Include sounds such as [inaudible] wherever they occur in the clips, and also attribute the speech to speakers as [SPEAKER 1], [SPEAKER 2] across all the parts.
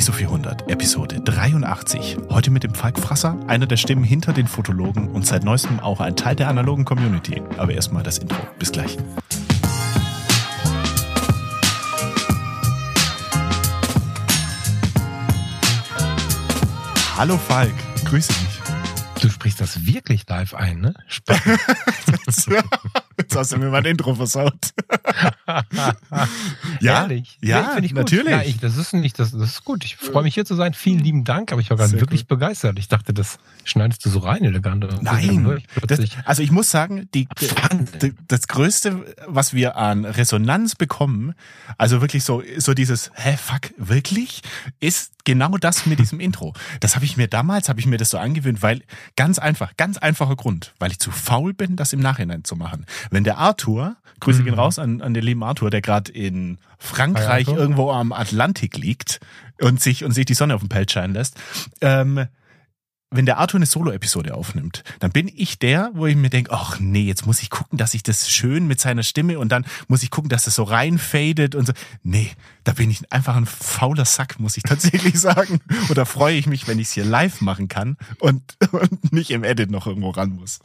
[SPEAKER 1] ISO 400, Episode 83. Heute mit dem Falk Frasser, einer der Stimmen hinter den Fotologen und seit neuestem auch ein Teil der analogen Community. Aber erstmal das Intro. Bis gleich. Hallo Falk, grüße dich.
[SPEAKER 2] Du sprichst das wirklich live ein, ne? [laughs] [laughs]
[SPEAKER 1] Jetzt hast du mir mein Intro versaut. [laughs]
[SPEAKER 2] ja, Ehrlich?
[SPEAKER 1] ja,
[SPEAKER 2] nee, ich
[SPEAKER 1] natürlich. Ja,
[SPEAKER 2] ich, das ist nicht, das, das ist gut. Ich freue mich hier zu sein. Vielen lieben Dank, aber ich war gerade wirklich gut. begeistert. Ich dachte, das schneidest du so rein, elegant.
[SPEAKER 1] Nein, das, also ich muss sagen, die, die, das Größte, was wir an Resonanz bekommen, also wirklich so, so dieses, hä, fuck, wirklich, ist genau das mit diesem [laughs] Intro. Das habe ich mir damals, habe ich mir das so angewöhnt, weil ganz einfach, ganz einfacher Grund, weil ich zu faul bin, das im Nachhinein zu machen. Wenn der Arthur, Grüße mhm. gehen raus an, an den lieben Arthur, der gerade in Frankreich irgendwo am Atlantik liegt und sich und sich die Sonne auf dem Pelz scheinen lässt, ähm, wenn der Arthur eine Solo-Episode aufnimmt, dann bin ich der, wo ich mir denke, ach nee, jetzt muss ich gucken, dass ich das schön mit seiner Stimme und dann muss ich gucken, dass das so reinfadet und so. Nee, da bin ich einfach ein fauler Sack, muss ich tatsächlich [laughs] sagen. Und da freue ich mich, wenn ich es hier live machen kann und, und nicht im Edit noch irgendwo ran muss.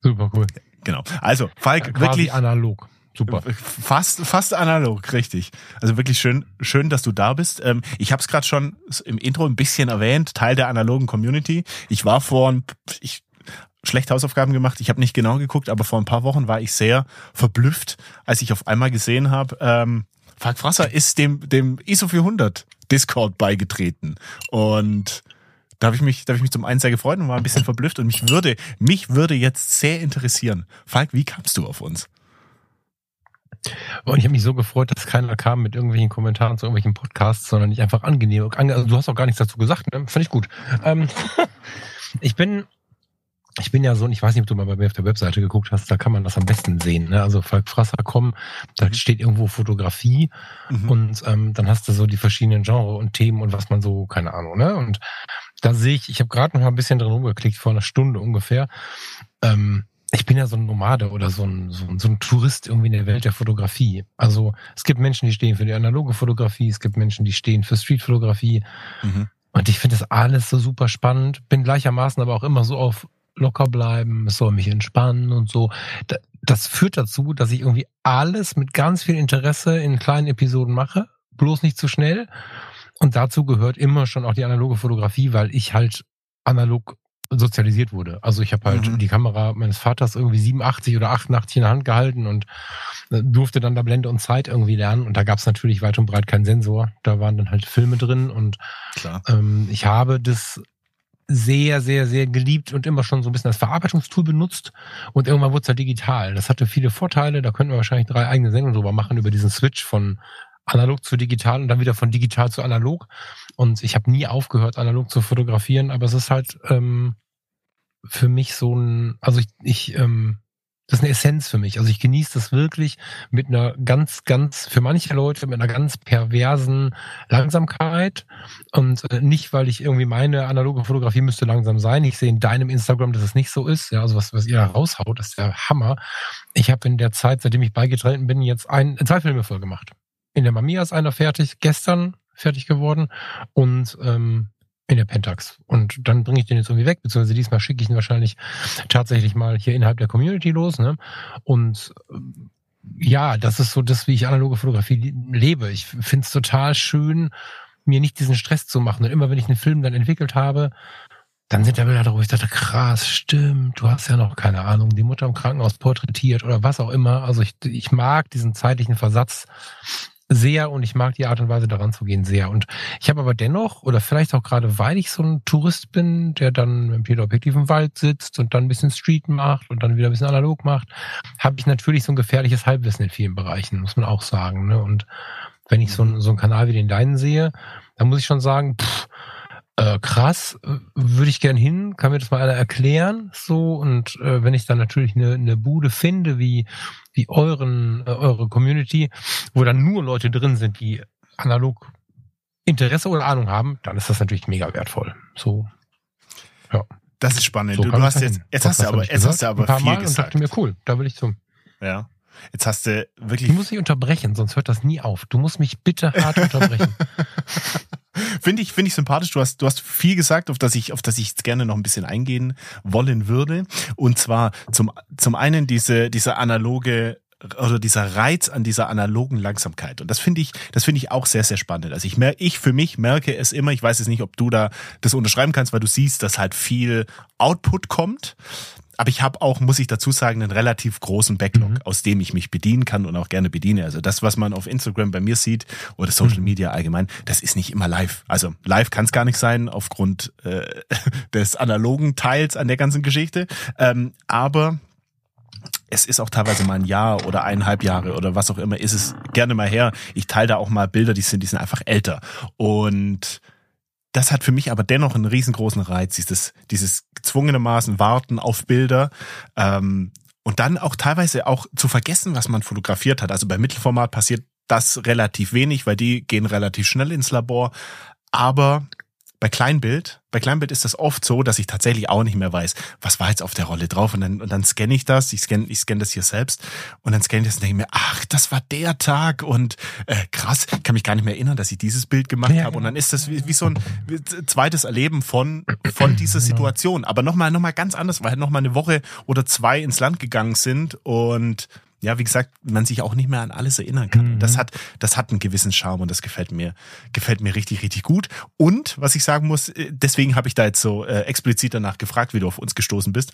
[SPEAKER 2] Super cool.
[SPEAKER 1] Genau. Also, Falk,
[SPEAKER 2] ja,
[SPEAKER 1] wirklich.
[SPEAKER 2] analog. Super.
[SPEAKER 1] Fast, fast analog, richtig. Also wirklich schön, schön, dass du da bist. Ähm, ich habe es gerade schon im Intro ein bisschen erwähnt, Teil der analogen Community. Ich war vor, ich schlecht Hausaufgaben gemacht. Ich habe nicht genau geguckt, aber vor ein paar Wochen war ich sehr verblüfft, als ich auf einmal gesehen habe, ähm, Falk Frasser ist dem, dem ISO 400 Discord beigetreten. Und da habe ich mich, da habe ich mich zum einen sehr gefreut und war ein bisschen [laughs] verblüfft und mich würde, mich würde jetzt sehr interessieren. Falk, wie kamst du auf uns?
[SPEAKER 2] Und ich habe mich so gefreut, dass keiner kam mit irgendwelchen Kommentaren zu irgendwelchen Podcasts, sondern nicht einfach angenehm. Also du hast auch gar nichts dazu gesagt, ne? Fand ich gut. Ähm, [laughs] ich bin, ich bin ja so, ich weiß nicht, ob du mal bei mir auf der Webseite geguckt hast, da kann man das am besten sehen. Ne? Also Falk Frasser kommen, da mhm. steht irgendwo Fotografie mhm. und ähm, dann hast du so die verschiedenen Genre und Themen und was man so, keine Ahnung, ne? Und da sehe ich, ich habe gerade noch mal ein bisschen drin rumgeklickt, vor einer Stunde ungefähr. Ähm, ich bin ja so ein Nomade oder so ein, so, ein, so ein Tourist irgendwie in der Welt der Fotografie. Also es gibt Menschen, die stehen für die analoge Fotografie, es gibt Menschen, die stehen für Streetfotografie. Mhm. Und ich finde das alles so super spannend, bin gleichermaßen aber auch immer so auf locker bleiben, es soll mich entspannen und so. Das führt dazu, dass ich irgendwie alles mit ganz viel Interesse in kleinen Episoden mache, bloß nicht zu schnell. Und dazu gehört immer schon auch die analoge Fotografie, weil ich halt analog sozialisiert wurde. Also ich habe halt mhm. die Kamera meines Vaters irgendwie 87 oder 88 in der Hand gehalten und äh, durfte dann da Blende und Zeit irgendwie lernen. Und da gab es natürlich weit und breit keinen Sensor. Da waren dann halt Filme drin und ähm, ich habe das sehr, sehr, sehr geliebt und immer schon so ein bisschen als Verarbeitungstool benutzt. Und irgendwann wurde es halt digital. Das hatte viele Vorteile. Da könnten wir wahrscheinlich drei eigene Sendungen drüber machen, über diesen Switch von analog zu digital und dann wieder von digital zu analog. Und ich habe nie aufgehört, analog zu fotografieren, aber es ist halt ähm, für mich so ein, also ich, ich ähm, das ist eine Essenz für mich. Also ich genieße das wirklich mit einer ganz, ganz, für manche Leute mit einer ganz perversen Langsamkeit. Und äh, nicht, weil ich irgendwie meine analoge Fotografie müsste langsam sein. Ich sehe in deinem Instagram, dass es nicht so ist. Ja, also was, was ihr da raushaut, ist der Hammer. Ich habe in der Zeit, seitdem ich beigetreten bin, jetzt ein, zwei Filme voll gemacht. In der Mamiya ist einer fertig, gestern fertig geworden und ähm, in der Pentax. Und dann bringe ich den jetzt irgendwie weg, beziehungsweise diesmal schicke ich ihn wahrscheinlich tatsächlich mal hier innerhalb der Community los. Ne? Und ähm, ja, das ist so das, wie ich analoge Fotografie lebe. Ich finde es total schön, mir nicht diesen Stress zu machen. Und immer wenn ich einen Film dann entwickelt habe, dann sind da Bilder darüber, ich dachte, krass, stimmt, du hast ja noch keine Ahnung, die Mutter im Krankenhaus porträtiert oder was auch immer. Also ich, ich mag diesen zeitlichen Versatz sehr und ich mag die Art und Weise daran zu gehen sehr. Und ich habe aber dennoch, oder vielleicht auch gerade, weil ich so ein Tourist bin, der dann mit dem Teleobjektiv im Wald sitzt und dann ein bisschen Street macht und dann wieder ein bisschen analog macht, habe ich natürlich so ein gefährliches Halbwissen in vielen Bereichen, muss man auch sagen. Ne? Und wenn ich so, so einen Kanal wie den deinen sehe, dann muss ich schon sagen, pff, äh, krass, würde ich gern hin, kann mir das mal einer erklären, so und äh, wenn ich dann natürlich eine, eine Bude finde, wie wie euren äh, eure Community, wo dann nur Leute drin sind, die analog Interesse oder Ahnung haben, dann ist das natürlich mega wertvoll. So,
[SPEAKER 1] ja. Das ist spannend. So du, du hast jetzt, jetzt hast du aber, jetzt hast du aber
[SPEAKER 2] ein paar
[SPEAKER 1] viel
[SPEAKER 2] Mal
[SPEAKER 1] gesagt.
[SPEAKER 2] Und dachte mir, cool, da will ich zum.
[SPEAKER 1] Ja. Jetzt hast du wirklich.
[SPEAKER 2] Du musst mich unterbrechen, sonst hört das nie auf. Du musst mich bitte hart unterbrechen. [laughs]
[SPEAKER 1] Finde ich, finde ich sympathisch. Du hast, du hast viel gesagt, auf das ich, auf das ich gerne noch ein bisschen eingehen wollen würde. Und zwar zum, zum einen diese, diese analoge oder dieser Reiz an dieser analogen Langsamkeit. Und das finde ich, das finde ich auch sehr, sehr spannend. Also ich merke, ich für mich merke es immer, ich weiß jetzt nicht, ob du da das unterschreiben kannst, weil du siehst, dass halt viel Output kommt. Aber ich habe auch, muss ich dazu sagen, einen relativ großen Backlog, mhm. aus dem ich mich bedienen kann und auch gerne bediene. Also das, was man auf Instagram bei mir sieht oder Social mhm. Media allgemein, das ist nicht immer live. Also live kann es gar nicht sein aufgrund äh, [laughs] des analogen Teils an der ganzen Geschichte. Ähm, aber es ist auch teilweise mal ein Jahr oder eineinhalb Jahre oder was auch immer, ist es gerne mal her. Ich teile da auch mal Bilder, die sind, die sind einfach älter. Und das hat für mich aber dennoch einen riesengroßen Reiz, dieses, dieses gezwungenermaßen Warten auf Bilder. Ähm, und dann auch teilweise auch zu vergessen, was man fotografiert hat. Also bei Mittelformat passiert das relativ wenig, weil die gehen relativ schnell ins Labor. Aber bei Kleinbild, bei Kleinbild ist das oft so, dass ich tatsächlich auch nicht mehr weiß, was war jetzt auf der Rolle drauf? Und dann, und dann scanne ich das, ich scanne ich scanne das hier selbst und dann scanne ich das und denke mir, ach, das war der Tag und äh, krass, ich kann mich gar nicht mehr erinnern, dass ich dieses Bild gemacht ja, habe. Und dann ist das wie, wie so ein zweites Erleben von, von [clears throat] dieser genau. Situation, aber nochmal, nochmal ganz anders, weil halt nochmal eine Woche oder zwei ins Land gegangen sind und ja, wie gesagt, man sich auch nicht mehr an alles erinnern kann. Mhm. Das hat, das hat einen gewissen Charme und das gefällt mir, gefällt mir richtig, richtig gut. Und was ich sagen muss, äh, deswegen habe ich da jetzt so äh, explizit danach gefragt, wie du auf uns gestoßen bist.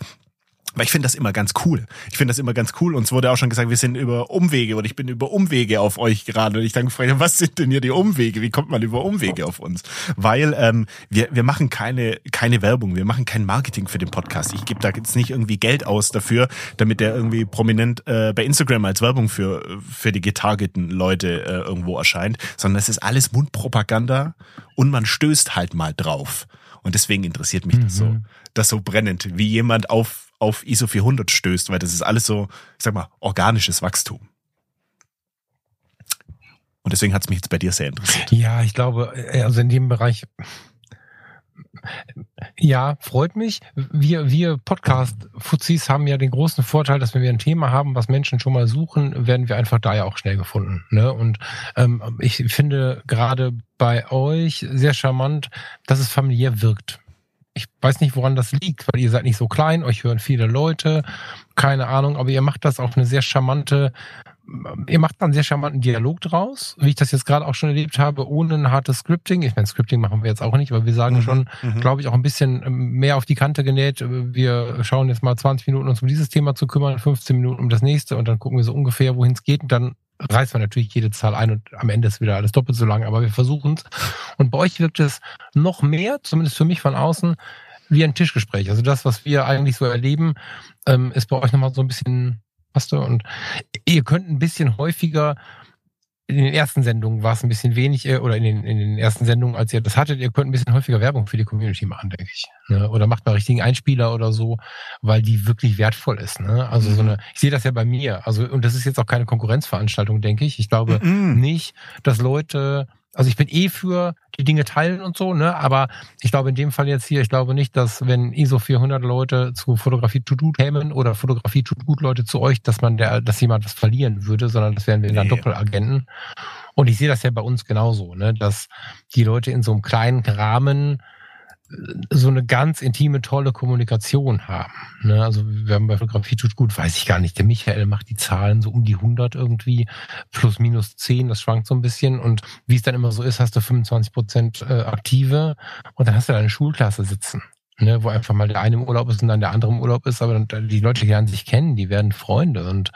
[SPEAKER 1] Weil ich finde das immer ganz cool. Ich finde das immer ganz cool. Uns wurde auch schon gesagt, wir sind über Umwege und ich bin über Umwege auf euch gerade. Und ich dann gefragt, was sind denn hier die Umwege? Wie kommt man über Umwege auf uns? Weil ähm, wir, wir machen keine, keine Werbung, wir machen kein Marketing für den Podcast. Ich gebe da jetzt nicht irgendwie Geld aus dafür, damit der irgendwie prominent äh, bei Instagram als Werbung für, für die getargeten Leute äh, irgendwo erscheint, sondern es ist alles Mundpropaganda und man stößt halt mal drauf. Und deswegen interessiert mich mhm. das so, mhm. das so brennend, wie jemand auf auf ISO 400 stößt, weil das ist alles so, ich sag mal, organisches Wachstum. Und deswegen hat es mich jetzt bei dir sehr interessiert.
[SPEAKER 2] Ja, ich glaube, äh, also in dem Bereich, ja, freut mich. Wir, wir Podcast-Fuzis haben ja den großen Vorteil, dass wenn wir ein Thema haben, was Menschen schon mal suchen, werden wir einfach da ja auch schnell gefunden. Ne? Und ähm, ich finde gerade bei euch sehr charmant, dass es familiär wirkt. Ich weiß nicht, woran das liegt, weil ihr seid nicht so klein, euch hören viele Leute, keine Ahnung, aber ihr macht das auf eine sehr charmante, ihr macht einen sehr charmanten Dialog draus, wie ich das jetzt gerade auch schon erlebt habe, ohne ein hartes Scripting. Ich meine, Scripting machen wir jetzt auch nicht, aber wir sagen mhm, schon, mhm. glaube ich, auch ein bisschen ähm, mehr auf die Kante genäht. Wir schauen jetzt mal 20 Minuten uns um dieses Thema zu kümmern, 15 Minuten um das nächste und dann gucken wir so ungefähr, wohin es geht und dann reißt man natürlich jede Zahl ein und am Ende ist wieder alles doppelt so lang, aber wir versuchen es. Und bei euch wirkt es noch mehr, zumindest für mich von außen, wie ein Tischgespräch. Also das, was wir eigentlich so erleben, ähm, ist bei euch nochmal so ein bisschen, passt und ihr könnt ein bisschen häufiger in den ersten Sendungen war es ein bisschen wenig, äh, oder in den, in den ersten Sendungen, als ihr das hattet, ihr könnt ein bisschen häufiger Werbung für die Community machen, denke ich. Ne? Oder macht mal richtigen Einspieler oder so, weil die wirklich wertvoll ist. Ne? Also mhm. so eine, ich sehe das ja bei mir. Also, und das ist jetzt auch keine Konkurrenzveranstaltung, denke ich. Ich glaube mhm. nicht, dass Leute also ich bin eh für die Dinge teilen und so, ne? Aber ich glaube in dem Fall jetzt hier, ich glaube nicht, dass wenn ISO 400 Leute zu Fotografie tut gut kämen oder Fotografie tut gut Leute zu euch, dass man der, dass jemand was verlieren würde, sondern das wären wir dann Doppelagenten. Und ich sehe das ja bei uns genauso, ne? Dass die Leute in so einem kleinen Rahmen so eine ganz intime, tolle Kommunikation haben. Ne? Also wir haben bei Fotografie tut gut, weiß ich gar nicht. Der Michael macht die Zahlen so um die 100 irgendwie, plus minus 10, das schwankt so ein bisschen. Und wie es dann immer so ist, hast du 25 Prozent äh, aktive und dann hast du deine Schulklasse sitzen. Ne, wo einfach mal der eine im Urlaub ist und dann der andere im Urlaub ist, aber dann, die Leute lernen sich kennen, die werden Freunde und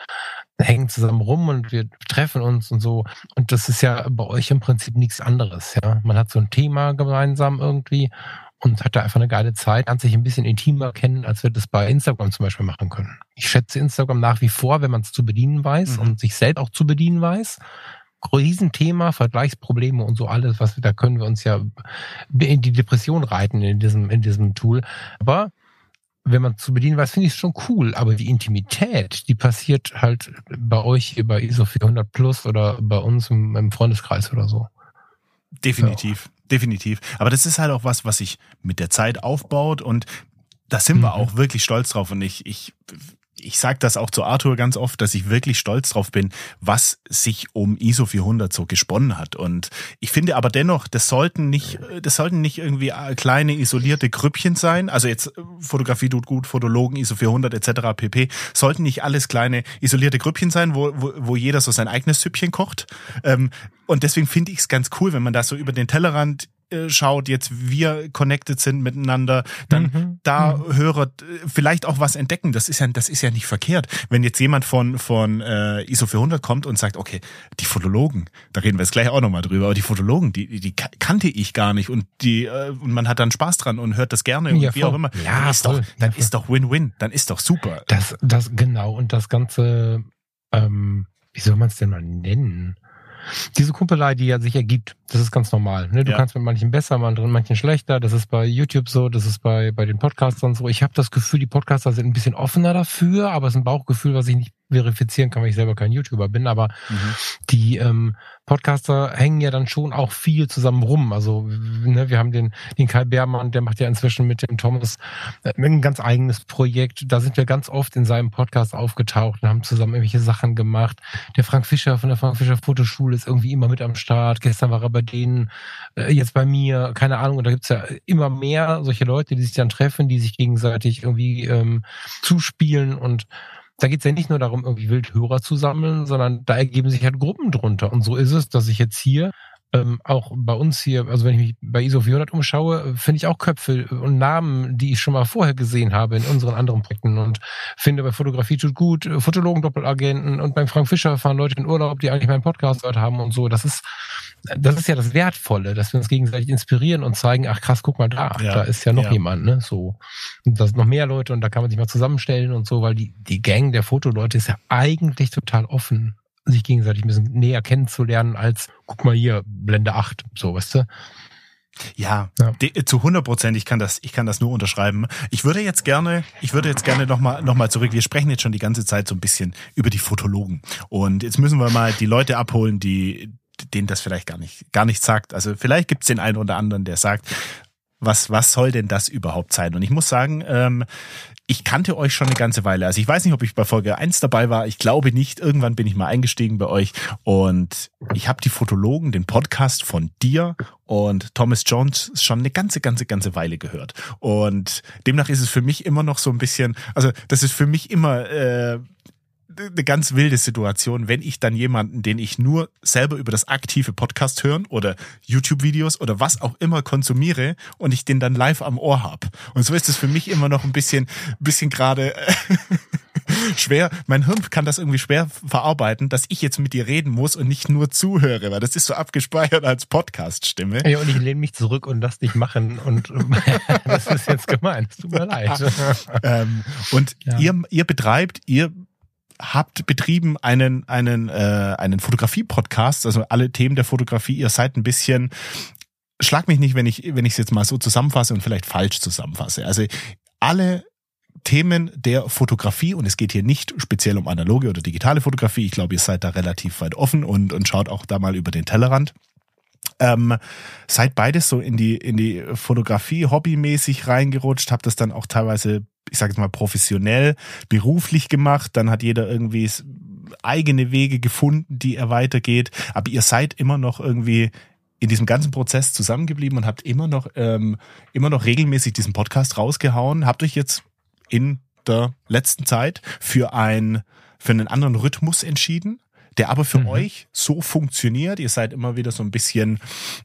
[SPEAKER 2] hängen zusammen rum und wir treffen uns und so. Und das ist ja bei euch im Prinzip nichts anderes, ja. Man hat so ein Thema gemeinsam irgendwie und hat da einfach eine geile Zeit, lernt sich ein bisschen intimer kennen, als wir das bei Instagram zum Beispiel machen können. Ich schätze Instagram nach wie vor, wenn man es zu bedienen weiß mhm. und sich selbst auch zu bedienen weiß. Riesenthema, Vergleichsprobleme und so alles, was wir, da können wir uns ja in die Depression reiten in diesem, in diesem Tool. Aber wenn man zu bedienen weiß, finde ich es schon cool. Aber die Intimität, die passiert halt bei euch hier bei ISO 400 Plus oder bei uns im, im Freundeskreis oder so.
[SPEAKER 1] Definitiv. Definitiv. Aber das ist halt auch was, was sich mit der Zeit aufbaut und da sind mhm. wir auch wirklich stolz drauf und ich, ich, ich sage das auch zu Arthur ganz oft, dass ich wirklich stolz drauf bin, was sich um ISO 400 so gesponnen hat. Und ich finde aber dennoch, das sollten nicht, das sollten nicht irgendwie kleine isolierte Grüppchen sein. Also jetzt Fotografie tut gut, Fotologen, ISO 400 etc. pp. Sollten nicht alles kleine isolierte Grüppchen sein, wo, wo, wo jeder so sein eigenes Süppchen kocht. Ähm, und deswegen finde ich es ganz cool, wenn man da so über den Tellerrand äh, schaut, jetzt wir connected sind miteinander, dann mhm. da mhm. Hörer äh, vielleicht auch was entdecken. Das ist ja, das ist ja nicht verkehrt. Wenn jetzt jemand von, von äh, ISO 400 kommt und sagt, okay, die Fotologen, da reden wir jetzt gleich auch nochmal drüber, aber die Fotologen, die, die kannte ich gar nicht und die, äh, und man hat dann Spaß dran und hört das gerne
[SPEAKER 2] ja,
[SPEAKER 1] und wie voll. auch immer.
[SPEAKER 2] Ja,
[SPEAKER 1] dann ist
[SPEAKER 2] voll.
[SPEAKER 1] doch, dann ja, ist doch Win-Win, dann ist doch super.
[SPEAKER 2] Das, das, genau, und das Ganze, ähm, wie soll man es denn mal nennen? Diese Kumpelei, die ja sich ergibt, das ist ganz normal. Ne? Du ja. kannst mit manchen besser, manchen schlechter. Das ist bei YouTube so, das ist bei, bei den Podcastern so. Ich habe das Gefühl, die Podcaster sind ein bisschen offener dafür, aber es ist ein Bauchgefühl, was ich nicht verifizieren kann, weil ich selber kein YouTuber bin, aber mhm. die ähm, Podcaster hängen ja dann schon auch viel zusammen rum. Also ne, wir haben den, den Kai Beermann, der macht ja inzwischen mit dem Thomas äh, ein ganz eigenes Projekt. Da sind wir ganz oft in seinem Podcast aufgetaucht und haben zusammen irgendwelche Sachen gemacht. Der Frank Fischer von der Frank Fischer Fotoschule ist irgendwie immer mit am Start. Gestern war er bei denen, äh, jetzt bei mir, keine Ahnung. Und da gibt's ja immer mehr solche Leute, die sich dann treffen, die sich gegenseitig irgendwie ähm, zuspielen und da geht es ja nicht nur darum, irgendwie Wildhörer zu sammeln, sondern da ergeben sich halt Gruppen drunter. Und so ist es, dass ich jetzt hier ähm, auch bei uns hier, also wenn ich mich bei ISO 400 umschaue, finde ich auch Köpfe und Namen, die ich schon mal vorher gesehen habe in unseren anderen Projekten und finde bei Fotografie tut gut, Fotologen, Doppelagenten und beim Frank Fischer fahren Leute in Urlaub, die eigentlich meinen Podcast gehört haben und so. Das ist, das ist ja das Wertvolle, dass wir uns gegenseitig inspirieren und zeigen, ach krass, guck mal da, ja, da ist ja noch ja. jemand, ne, so. Und da sind noch mehr Leute und da kann man sich mal zusammenstellen und so, weil die, die Gang der Fotoleute ist ja eigentlich total offen sich gegenseitig ein bisschen näher kennenzulernen als, guck mal hier, Blende 8, so, weißt du?
[SPEAKER 1] Ja, ja. Die, zu 100 Prozent. Ich kann das, ich kann das nur unterschreiben. Ich würde jetzt gerne, ich würde jetzt gerne nochmal, noch mal zurück. Wir sprechen jetzt schon die ganze Zeit so ein bisschen über die Fotologen. Und jetzt müssen wir mal die Leute abholen, die, denen das vielleicht gar nicht, gar nicht sagt. Also vielleicht gibt es den einen oder anderen, der sagt, was, was soll denn das überhaupt sein? Und ich muss sagen, ähm, ich kannte euch schon eine ganze Weile. Also ich weiß nicht, ob ich bei Folge 1 dabei war. Ich glaube nicht. Irgendwann bin ich mal eingestiegen bei euch und ich habe die Fotologen, den Podcast von dir und Thomas Jones schon eine ganze, ganze, ganze Weile gehört. Und demnach ist es für mich immer noch so ein bisschen, also das ist für mich immer äh, eine ganz wilde Situation, wenn ich dann jemanden, den ich nur selber über das aktive Podcast hören oder YouTube-Videos oder was auch immer konsumiere und ich den dann live am Ohr hab. Und so ist es für mich immer noch ein bisschen, bisschen gerade [laughs] schwer. Mein Hirn kann das irgendwie schwer verarbeiten, dass ich jetzt mit dir reden muss und nicht nur zuhöre, weil das ist so abgespeichert als Podcast-Stimme.
[SPEAKER 2] Ja, und ich lehne mich zurück und lass dich machen und [laughs] das ist jetzt gemein. Es tut mir leid. [laughs]
[SPEAKER 1] ähm, und ja. ihr, ihr betreibt, ihr habt betrieben einen einen äh, einen Fotografie-Podcast, also alle Themen der Fotografie. Ihr seid ein bisschen schlag mich nicht, wenn ich wenn ich es jetzt mal so zusammenfasse und vielleicht falsch zusammenfasse. Also alle Themen der Fotografie und es geht hier nicht speziell um analoge oder digitale Fotografie. Ich glaube, ihr seid da relativ weit offen und und schaut auch da mal über den Tellerrand. Ähm, seid beides so in die in die Fotografie hobbymäßig reingerutscht, habt das dann auch teilweise ich sage jetzt mal, professionell, beruflich gemacht. Dann hat jeder irgendwie eigene Wege gefunden, die er weitergeht. Aber ihr seid immer noch irgendwie in diesem ganzen Prozess zusammengeblieben und habt immer noch, ähm, immer noch regelmäßig diesen Podcast rausgehauen. Habt euch jetzt in der letzten Zeit für ein, für einen anderen Rhythmus entschieden der aber für mhm. euch so funktioniert. Ihr seid immer wieder so ein bisschen,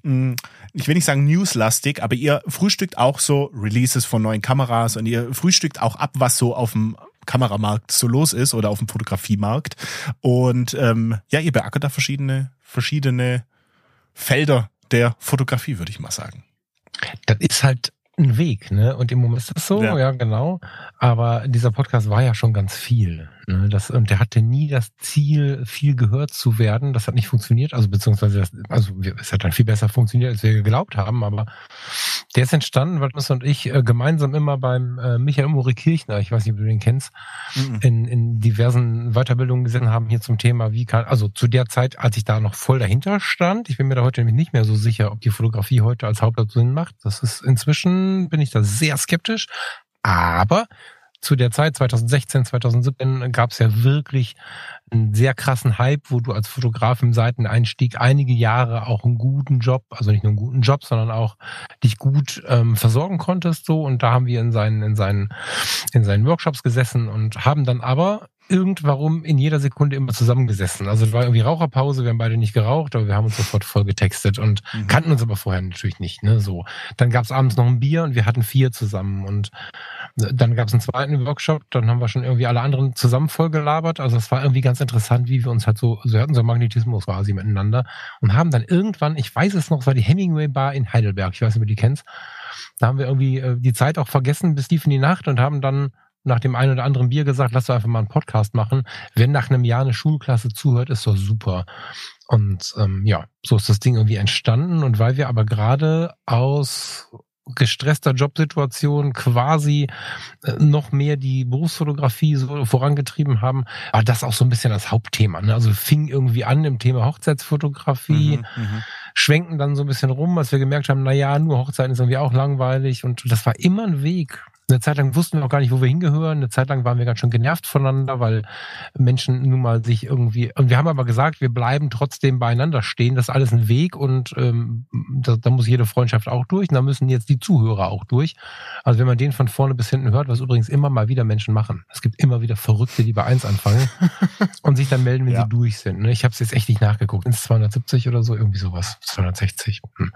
[SPEAKER 1] hm, ich will nicht sagen newslastig, aber ihr frühstückt auch so Releases von neuen Kameras und ihr frühstückt auch ab, was so auf dem Kameramarkt so los ist oder auf dem Fotografiemarkt. Und ähm, ja, ihr beackert da verschiedene, verschiedene Felder der Fotografie, würde ich mal sagen.
[SPEAKER 2] Das ist halt ein Weg, ne? Und im Moment ist das so, ja. ja, genau. Aber dieser Podcast war ja schon ganz viel. Ne? Das, und der hatte nie das Ziel, viel gehört zu werden. Das hat nicht funktioniert. Also beziehungsweise, das, also es hat dann viel besser funktioniert, als wir geglaubt haben. Aber der ist entstanden, weil Nus und ich äh, gemeinsam immer beim äh, Michael Mori Kirchner, ich weiß nicht, ob du den kennst, mhm. in, in diversen Weiterbildungen gesehen haben hier zum Thema, wie kann, also zu der Zeit, als ich da noch voll dahinter stand, ich bin mir da heute nämlich nicht mehr so sicher, ob die Fotografie heute als Hauptplatz Sinn macht. Das ist inzwischen, bin ich da sehr skeptisch. Aber zu der Zeit, 2016, 2017, gab es ja wirklich einen sehr krassen Hype, wo du als Fotograf im Seiteneinstieg einige Jahre auch einen guten Job, also nicht nur einen guten Job, sondern auch dich gut ähm, versorgen konntest. So und da haben wir in seinen in seinen in seinen Workshops gesessen und haben dann aber irgendwarum in jeder Sekunde immer zusammengesessen. Also es war irgendwie Raucherpause, wir haben beide nicht geraucht, aber wir haben uns sofort voll getextet und mhm. kannten uns aber vorher natürlich nicht. Ne? So, dann gab es abends noch ein Bier und wir hatten vier zusammen und dann gab es einen zweiten Workshop, dann haben wir schon irgendwie alle anderen zusammen voll gelabert. Also es war irgendwie ganz interessant, wie wir uns halt so, so hatten so Magnetismus quasi miteinander und haben dann irgendwann, ich weiß es noch, es war die Hemingway Bar in Heidelberg, ich weiß nicht, ob du die kennst. Da haben wir irgendwie äh, die Zeit auch vergessen bis tief in die Nacht und haben dann nach dem einen oder anderen Bier gesagt, lass doch einfach mal einen Podcast machen. Wenn nach einem Jahr eine Schulklasse zuhört, ist doch super. Und ähm, ja, so ist das Ding irgendwie entstanden. Und weil wir aber gerade aus gestresster Jobsituation quasi äh, noch mehr die Berufsfotografie so vorangetrieben haben, war das auch so ein bisschen das Hauptthema. Ne? Also fing irgendwie an im Thema Hochzeitsfotografie, mhm, mhm, schwenken dann so ein bisschen rum, als wir gemerkt haben, na ja, nur Hochzeiten ist irgendwie auch langweilig und das war immer ein Weg, eine Zeit lang wussten wir auch gar nicht, wo wir hingehören. Eine Zeit lang waren wir ganz schön genervt voneinander, weil Menschen nun mal sich irgendwie. Und wir haben aber gesagt, wir bleiben trotzdem beieinander stehen. Das ist alles ein Weg und ähm, da, da muss jede Freundschaft auch durch. Und da müssen jetzt die Zuhörer auch durch. Also wenn man den von vorne bis hinten hört, was übrigens immer mal wieder Menschen machen. Es gibt immer wieder Verrückte, die bei eins anfangen [laughs] und sich dann melden, wenn ja. sie durch sind. Ne? Ich habe es jetzt echt nicht nachgeguckt. Sind es 270 oder so? Irgendwie sowas. 260. Hm.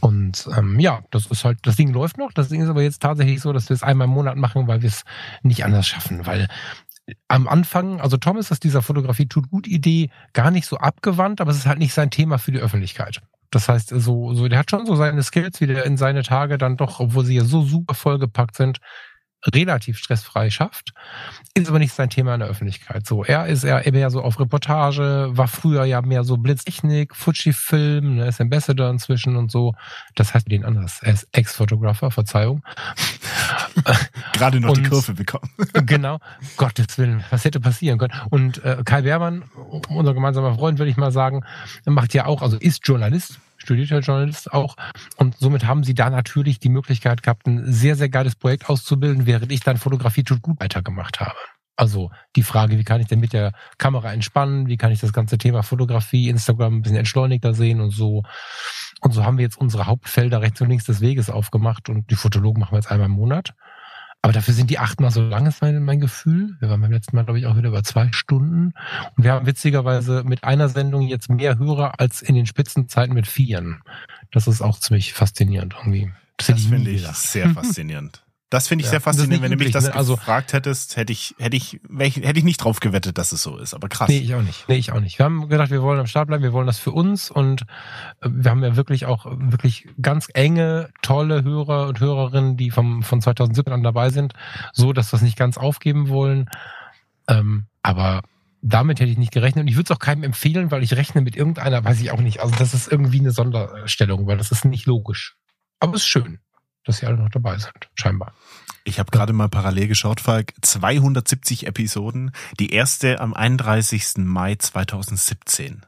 [SPEAKER 2] Und ähm, ja, das ist halt, das Ding läuft noch. Das Ding ist aber jetzt tatsächlich so, dass wir es einmal im Monat machen, weil wir es nicht anders schaffen, weil am Anfang, also Tom ist das dieser Fotografie tut gut Idee gar nicht so abgewandt, aber es ist halt nicht sein Thema für die Öffentlichkeit. Das heißt, so, so, der hat schon so seine Skills, wie der in seine Tage dann doch, obwohl sie ja so super vollgepackt sind, relativ stressfrei schafft, ist aber nicht sein Thema in der Öffentlichkeit. So, er ist eher mehr so auf Reportage, war früher ja mehr so Blitztechnik, Fuji-Film, ne, ist Ambassador inzwischen und so. Das heißt den anders. Er ist Ex-Fotografer, Verzeihung. [laughs]
[SPEAKER 1] Gerade noch und, die Kurve bekommen. [laughs]
[SPEAKER 2] genau. Gottes Willen, was hätte passieren können? Und äh, Kai Bermann, unser gemeinsamer Freund, würde ich mal sagen, macht ja auch, also ist Journalist, studierter Journalist auch. Und somit haben sie da natürlich die Möglichkeit gehabt, ein sehr, sehr geiles Projekt auszubilden, während ich dann Fotografie tut gut weitergemacht habe. Also die Frage, wie kann ich denn mit der Kamera entspannen? Wie kann ich das ganze Thema Fotografie, Instagram ein bisschen entschleunigter sehen und so. Und so haben wir jetzt unsere Hauptfelder rechts und links des Weges aufgemacht und die Fotologen machen wir jetzt einmal im Monat. Aber dafür sind die achtmal so lang, ist mein, mein Gefühl. Wir waren beim letzten Mal, glaube ich, auch wieder über zwei Stunden. Und wir haben witzigerweise mit einer Sendung jetzt mehr Hörer als in den Spitzenzeiten mit vieren. Das ist auch ziemlich faszinierend irgendwie.
[SPEAKER 1] Das, das finde ich sehr faszinierend. Das finde ich ja, sehr faszinierend. Wenn du mich das ne? also, gefragt hättest, hätte ich, hätte ich, hätte ich nicht drauf gewettet, dass es so ist. Aber krass.
[SPEAKER 2] Nee, ich auch nicht. Nee, ich auch nicht. Wir haben gedacht, wir wollen am Start bleiben, wir wollen das für uns und äh, wir haben ja wirklich auch wirklich ganz enge, tolle Hörer und Hörerinnen, die vom, von 2017 an dabei sind, so dass wir es nicht ganz aufgeben wollen. Ähm, aber damit hätte ich nicht gerechnet und ich würde es auch keinem empfehlen, weil ich rechne mit irgendeiner, weiß ich auch nicht. Also das ist irgendwie eine Sonderstellung, weil das ist nicht logisch. Aber es ist schön dass sie alle noch dabei sind, scheinbar.
[SPEAKER 1] Ich habe gerade mal parallel geschaut, Falk. 270 Episoden. Die erste am 31. Mai 2017.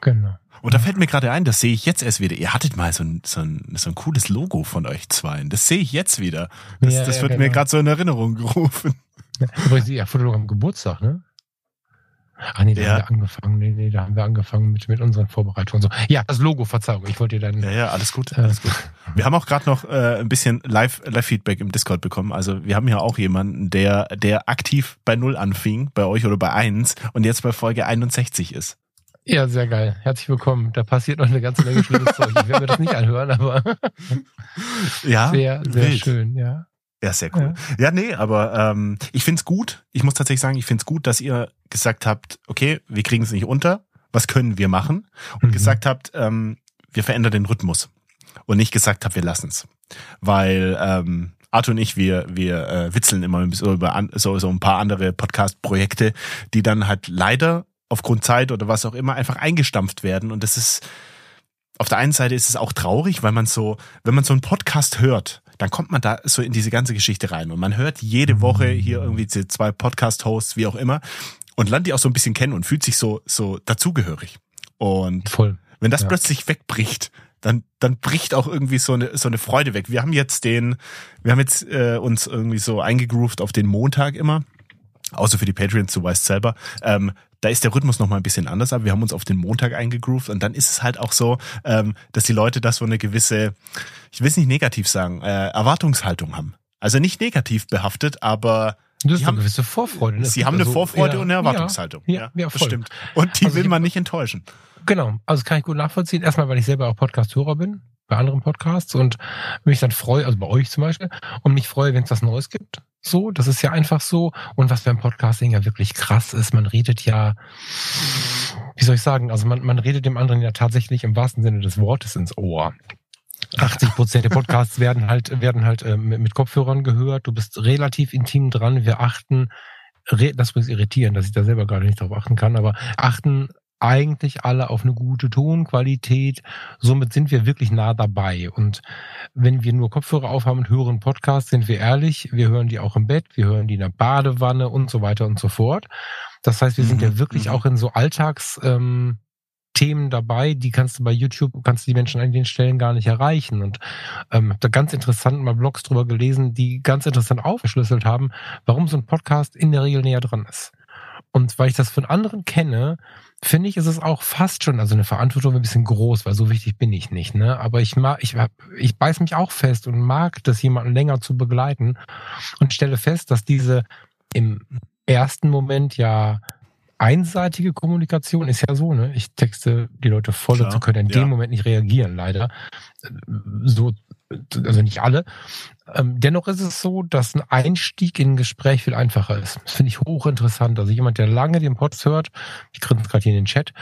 [SPEAKER 2] Genau.
[SPEAKER 1] Und da fällt mir gerade ein, das sehe ich jetzt erst wieder. Ihr hattet mal so ein, so ein, so ein cooles Logo von euch zwei. Das sehe ich jetzt wieder. Das, ja, das ja, wird genau. mir gerade so in Erinnerung [laughs] gerufen.
[SPEAKER 2] übrigens, die Fotologen am Geburtstag, ne? Ach nee, da ja. haben wir angefangen. Nee, nee, da haben wir angefangen mit, mit unseren Vorbereitungen. So. Ja, das Logo, Verzeihung. Ich wollte dir dann.
[SPEAKER 1] Ja, ja, alles gut. Äh, alles gut. Wir haben auch gerade noch äh, ein bisschen Live-Feedback Live im Discord bekommen. Also wir haben ja auch jemanden, der, der aktiv bei Null anfing, bei euch oder bei eins und jetzt bei Folge 61 ist.
[SPEAKER 2] Ja, sehr geil. Herzlich willkommen. Da passiert noch eine ganze Menge schlimmes Zeug. Ich werde mir das nicht anhören, aber
[SPEAKER 1] ja, [laughs]
[SPEAKER 2] sehr, sehr wild. schön, ja.
[SPEAKER 1] Ja, sehr cool. Ja, ja nee, aber ähm, ich find's gut. Ich muss tatsächlich sagen, ich find's gut, dass ihr gesagt habt, okay, wir kriegen es nicht unter. Was können wir machen? Und mhm. gesagt habt, ähm, wir verändern den Rhythmus. Und nicht gesagt habt, wir lassen's. Weil ähm, Arthur und ich, wir, wir äh, witzeln immer so über an, so, so ein paar andere Podcast-Projekte, die dann halt leider aufgrund Zeit oder was auch immer einfach eingestampft werden. Und das ist, auf der einen Seite ist es auch traurig, weil man so, wenn man so einen Podcast hört, dann kommt man da so in diese ganze Geschichte rein und man hört jede Woche hier irgendwie diese zwei Podcast-Hosts, wie auch immer, und lernt die auch so ein bisschen kennen und fühlt sich so, so dazugehörig. Und
[SPEAKER 2] Voll.
[SPEAKER 1] wenn das ja. plötzlich wegbricht, dann, dann bricht auch irgendwie so eine, so eine Freude weg. Wir haben jetzt den, wir haben jetzt äh, uns irgendwie so eingegroovt auf den Montag immer. Außer für die Patreons, du weißt selber. Ähm, da ist der Rhythmus noch mal ein bisschen anders, aber wir haben uns auf den Montag eingegroovt und dann ist es halt auch so, ähm, dass die Leute da so eine gewisse, ich will es nicht negativ sagen, äh, Erwartungshaltung haben. Also nicht negativ behaftet, aber
[SPEAKER 2] das ist eine gewisse Vorfreude.
[SPEAKER 1] Ne? Sie haben eine so, Vorfreude ja, und eine Erwartungshaltung. Ja, ja, ja, das stimmt. Und die also will man nicht enttäuschen.
[SPEAKER 2] Genau, also das kann ich gut nachvollziehen. Erstmal, weil ich selber auch Podcast-Hörer bin, bei anderen Podcasts und mich dann freue, also bei euch zum Beispiel, und mich freue, wenn es was Neues gibt. So, das ist ja einfach so. Und was beim Podcasting ja wirklich krass ist, man redet ja, wie soll ich sagen, also man, man redet dem anderen ja tatsächlich im wahrsten Sinne des Wortes ins Ohr. 80 Prozent der Podcasts werden halt, werden halt äh, mit, mit Kopfhörern gehört. Du bist relativ intim dran. Wir achten, das muss irritieren, dass ich da selber gerade nicht drauf achten kann, aber achten eigentlich alle auf eine gute Tonqualität. Somit sind wir wirklich nah dabei. Und wenn wir nur Kopfhörer aufhaben und hören Podcasts, sind wir ehrlich, wir hören die auch im Bett, wir hören die in der Badewanne und so weiter und so fort. Das heißt, wir sind mhm. ja wirklich mhm. auch in so Alltags, ähm, Themen dabei, die kannst du bei YouTube, kannst du die Menschen an den Stellen gar nicht erreichen. Und ähm, habe da ganz interessant mal Blogs drüber gelesen, die ganz interessant aufgeschlüsselt haben, warum so ein Podcast in der Regel näher dran ist. Und weil ich das von anderen kenne, finde ich, ist es auch fast schon, also eine Verantwortung ein bisschen groß, weil so wichtig bin ich nicht, ne? Aber ich mag, ich, ich beiß mich auch fest und mag das jemanden länger zu begleiten und stelle fest, dass diese im ersten Moment ja einseitige Kommunikation ist ja so, ne? Ich texte die Leute voll, dazu können in ja. dem Moment nicht reagieren, leider. So, also nicht alle, ähm, dennoch ist es so, dass ein Einstieg in ein Gespräch viel einfacher ist. Das finde ich hochinteressant. Also jemand, der lange den Podcast hört, ich grinse gerade hier in den Chat,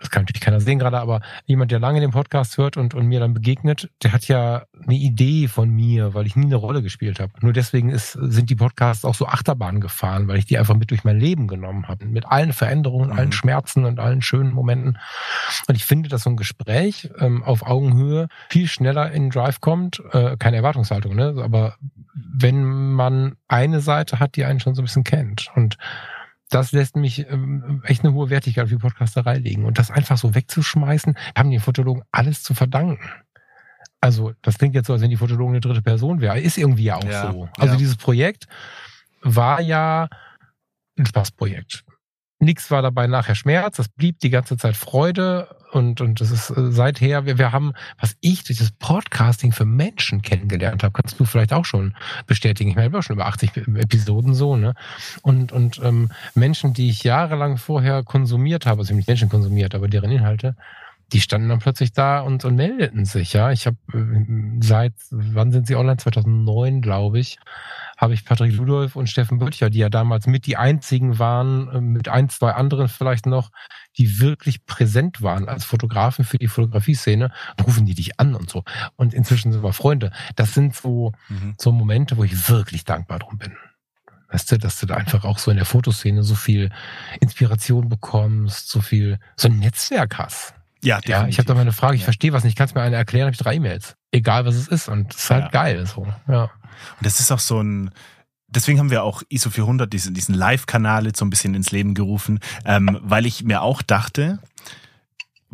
[SPEAKER 2] das kann natürlich keiner sehen gerade, aber jemand, der lange den Podcast hört und, und mir dann begegnet, der hat ja eine Idee von mir, weil ich nie eine Rolle gespielt habe. Nur deswegen ist, sind die Podcasts auch so Achterbahn gefahren, weil ich die einfach mit durch mein Leben genommen habe. Mit allen Veränderungen, mhm. allen Schmerzen und allen schönen Momenten. Und ich finde, dass so ein Gespräch ähm, auf Augenhöhe viel schneller in Drive kommt. Äh, keine Erwartungshaltung, ne? Aber wenn man eine Seite hat, die einen schon so ein bisschen kennt und das lässt mich ähm, echt eine hohe Wertigkeit die Podcasterei legen. Und das einfach so wegzuschmeißen, haben die Fotologen alles zu verdanken. Also, das klingt jetzt so, als wenn die Fotologen eine dritte Person wäre. Ist irgendwie ja auch ja, so. Also, ja. dieses Projekt war ja ein Spaßprojekt. Nichts war dabei nachher Schmerz, das blieb die ganze Zeit Freude und, und das ist äh, seither, wir, wir haben, was ich durch das Podcasting für Menschen kennengelernt habe, kannst du vielleicht auch schon bestätigen. Ich meine, habe schon über 80 Episoden so, ne? Und, und ähm, Menschen, die ich jahrelang vorher konsumiert habe, also nicht Menschen konsumiert, aber deren Inhalte, die standen dann plötzlich da und, und meldeten sich, ja. Ich habe äh, seit, wann sind sie online? 2009, glaube ich habe ich Patrick Ludolf und Steffen Böttcher, die ja damals mit die einzigen waren, äh, mit ein, zwei anderen vielleicht noch, die wirklich präsent waren als Fotografen für die Fotografie-Szene, rufen die dich an und so. Und inzwischen sind wir Freunde. Das sind so, mhm. so Momente, wo ich wirklich dankbar drum bin. Weißt du, dass du da einfach auch so in der Fotoszene so viel Inspiration bekommst, so viel, so ein Netzwerk hast. Ja, definitiv. ja ich habe da mal eine Frage, ich ja. verstehe was nicht, kannst mir eine erklären, habe ich drei E-Mails. Egal was es ist. Und das ist halt ja. geil. So. Ja. Und
[SPEAKER 1] das ist auch so ein, deswegen haben wir auch ISO 400, diesen, diesen Live-Kanal jetzt so ein bisschen ins Leben gerufen, ähm, weil ich mir auch dachte,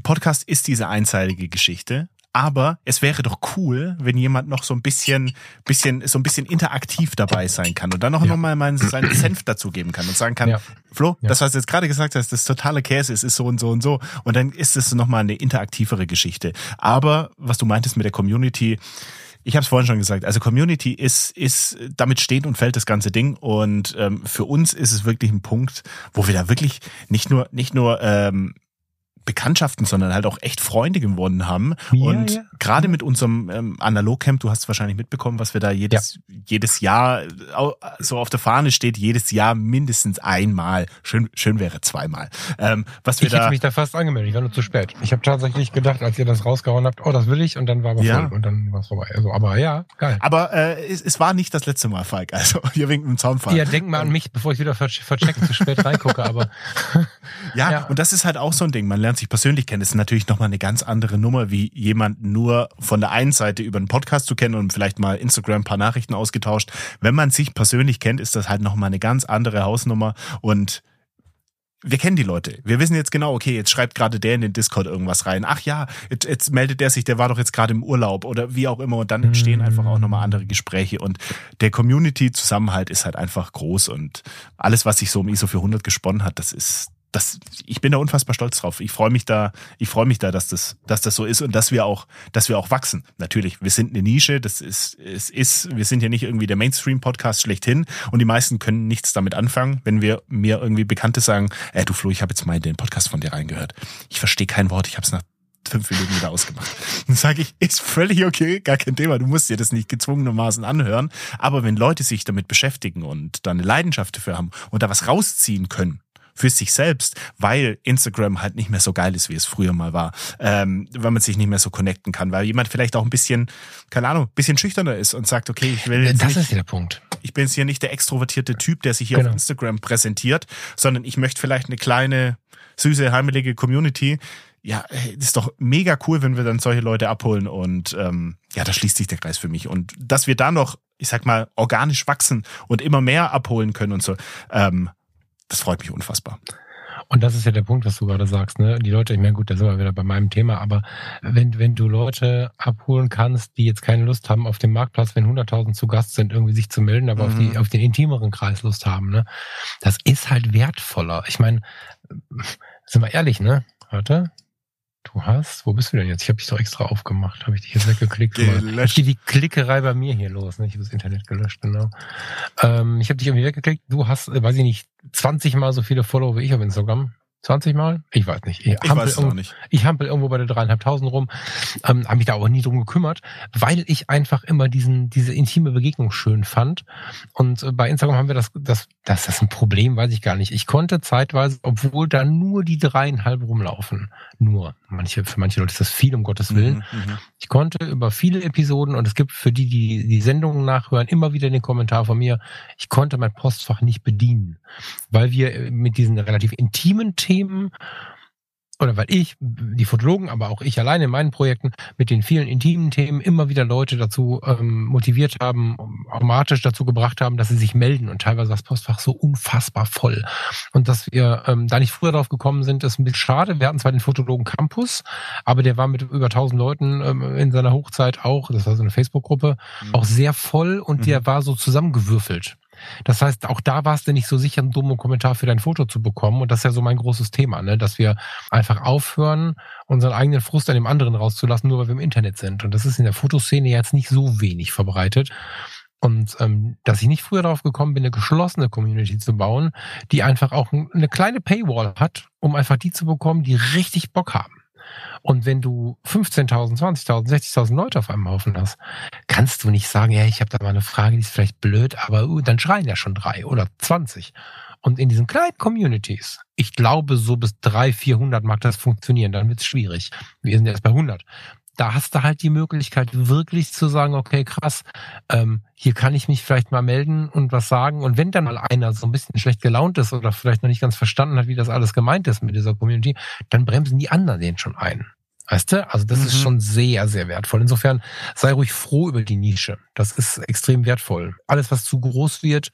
[SPEAKER 1] Podcast ist diese einseitige Geschichte aber es wäre doch cool, wenn jemand noch so ein bisschen, bisschen, so ein bisschen interaktiv dabei sein kann und dann noch, ja. noch mal meinen, seinen Senf dazugeben kann und sagen kann, ja. Flo, ja. das, was du jetzt gerade gesagt hast, das totale Käse ist, ist so und so und so. Und dann ist es nochmal eine interaktivere Geschichte. Aber was du meintest mit der Community, ich habe es vorhin schon gesagt, also Community ist, ist, damit steht und fällt das ganze Ding. Und ähm, für uns ist es wirklich ein Punkt, wo wir da wirklich nicht nur, nicht nur ähm, Bekanntschaften, sondern halt auch echt Freunde gewonnen haben. Ja, und ja. gerade mit unserem ähm, Analogcamp, du hast wahrscheinlich mitbekommen, was wir da jedes, ja. jedes Jahr so auf der Fahne steht, jedes Jahr mindestens einmal. Schön, schön wäre zweimal. Ähm, was wir
[SPEAKER 2] ich
[SPEAKER 1] da,
[SPEAKER 2] hätte mich da fast angemeldet, ich war nur zu spät. Ich habe tatsächlich gedacht, als ihr das rausgehauen habt, oh, das will ich, und dann war es ja. voll und dann war es vorbei. Also, aber ja, geil.
[SPEAKER 1] Aber äh, es, es war nicht das letzte Mal, Falk. Also [laughs] hier wegen dem Zaunfall.
[SPEAKER 2] Ja, denk mal an mich, bevor ich wieder vercheckt zu spät reingucke, aber [laughs]
[SPEAKER 1] ja, [laughs] ja, und das ist halt auch so ein Ding. Man lernt lernt sich persönlich kennen, ist natürlich nochmal eine ganz andere Nummer, wie jemand nur von der einen Seite über einen Podcast zu kennen und vielleicht mal Instagram ein paar Nachrichten ausgetauscht. Wenn man sich persönlich kennt, ist das halt nochmal eine ganz andere Hausnummer und wir kennen die Leute. Wir wissen jetzt genau, okay, jetzt schreibt gerade der in den Discord irgendwas rein. Ach ja, jetzt, jetzt meldet der sich, der war doch jetzt gerade im Urlaub oder wie auch immer. Und dann entstehen mm. einfach auch nochmal andere Gespräche. Und der Community-Zusammenhalt ist halt einfach groß. Und alles, was sich so um ISO 400 gesponnen hat, das ist, das, ich bin da unfassbar stolz drauf. Ich freue mich da, ich freue mich da, dass das, dass das so ist und dass wir auch, dass wir auch wachsen. Natürlich, wir sind eine Nische, das ist, es ist, wir sind ja nicht irgendwie der Mainstream-Podcast schlechthin und die meisten können nichts damit anfangen, wenn wir mir irgendwie Bekannte sagen, äh, du Flo, ich habe jetzt mal den Podcast von dir reingehört. Ich verstehe kein Wort, ich habe es nach fünf Minuten wieder ausgemacht. Dann sage ich, ist völlig okay, gar kein Thema. Du musst dir das nicht gezwungenermaßen anhören. Aber wenn Leute sich damit beschäftigen und da eine Leidenschaft dafür haben und da was rausziehen können, für sich selbst, weil Instagram halt nicht mehr so geil ist, wie es früher mal war, ähm, weil man sich nicht mehr so connecten kann, weil jemand vielleicht auch ein bisschen, keine Ahnung, ein bisschen schüchterner ist und sagt, okay, ich will das
[SPEAKER 2] nicht, ist der Punkt.
[SPEAKER 1] Ich bin jetzt hier nicht der extrovertierte Typ, der sich hier genau. auf Instagram präsentiert, sondern ich möchte vielleicht eine kleine, süße, heimelige Community. Ja, ist doch mega cool, wenn wir dann solche Leute abholen und ähm, ja, da schließt sich der Kreis für mich. Und dass wir da noch, ich sag mal, organisch wachsen und immer mehr abholen können und so, ähm, das freut mich unfassbar.
[SPEAKER 2] Und das ist ja der Punkt, was du gerade sagst, ne? Die Leute, ich meine, gut, da sind wir wieder bei meinem Thema, aber wenn, wenn du Leute abholen kannst, die jetzt keine Lust haben auf dem Marktplatz, wenn 100.000 zu Gast sind, irgendwie sich zu melden, aber mhm. auf, die, mhm. auf den intimeren Kreis Lust haben, ne? Das ist halt wertvoller. Ich meine, sind wir ehrlich, ne? Warte. Du hast, wo bist du denn jetzt? Ich habe dich doch extra aufgemacht. Habe ich dich jetzt weggeklickt? Ich gehe die Klickerei bei mir hier los. Ne? Ich habe das Internet gelöscht, genau. Ähm, ich habe dich irgendwie weggeklickt. Du hast, äh, weiß ich nicht, 20 mal so viele Follower wie ich auf Instagram. 20 Mal? Ich weiß nicht. Ich,
[SPEAKER 1] ich weiß es auch nicht.
[SPEAKER 2] Ich hampel irgendwo bei der dreieinhalbtausend rum, ähm, habe mich da aber nie drum gekümmert, weil ich einfach immer diesen, diese intime Begegnung schön fand. Und äh, bei Instagram haben wir das, das, das ist ein Problem, weiß ich gar nicht. Ich konnte zeitweise, obwohl da nur die dreieinhalb rumlaufen, nur, manche, für manche Leute ist das viel, um Gottes Willen. Mhm, mhm, ich konnte über viele Episoden, und es gibt für die, die die Sendungen nachhören, immer wieder den Kommentar von mir, ich konnte mein Postfach nicht bedienen, weil wir mit diesen relativ intimen Themen oder weil ich, die Fotologen, aber auch ich alleine in meinen Projekten mit den vielen intimen Themen immer wieder Leute dazu ähm, motiviert haben, automatisch dazu gebracht haben, dass sie sich melden und teilweise das Postfach so unfassbar voll. Und dass wir ähm, da nicht früher drauf gekommen sind, ist ein bisschen schade. Wir hatten zwar den Fotologen Campus, aber der war mit über 1000 Leuten ähm, in seiner Hochzeit auch, das war so eine Facebook-Gruppe, mhm. auch sehr voll und mhm. der war so zusammengewürfelt. Das heißt, auch da warst du nicht so sicher, einen dummen Kommentar für dein Foto zu bekommen. Und das ist ja so mein großes Thema, ne? dass wir einfach aufhören, unseren eigenen Frust an dem anderen rauszulassen, nur weil wir im Internet sind. Und das ist in der Fotoszene jetzt nicht so wenig verbreitet. Und ähm, dass ich nicht früher darauf gekommen bin, eine geschlossene Community zu bauen, die einfach auch eine kleine Paywall hat, um einfach die zu bekommen, die richtig Bock haben. Und wenn du 15.000, 20.000, 60.000 Leute auf einem Haufen hast, kannst du nicht sagen, ja, ich habe da mal eine Frage, die ist vielleicht blöd, aber uh, dann schreien ja schon drei oder 20. Und in diesen kleinen Communities, ich glaube, so bis drei, 400 mag das funktionieren, dann wird es schwierig. Wir sind jetzt bei 100 da hast du halt die Möglichkeit, wirklich zu sagen, okay, krass, ähm, hier kann ich mich vielleicht mal melden und was sagen. Und wenn dann mal einer so ein bisschen schlecht gelaunt ist oder vielleicht noch nicht ganz verstanden hat, wie das alles gemeint ist mit dieser Community, dann bremsen die anderen den schon ein. Weißt du? Also das mhm. ist schon sehr, sehr wertvoll. Insofern sei ruhig froh über die Nische. Das ist extrem wertvoll. Alles, was zu groß wird,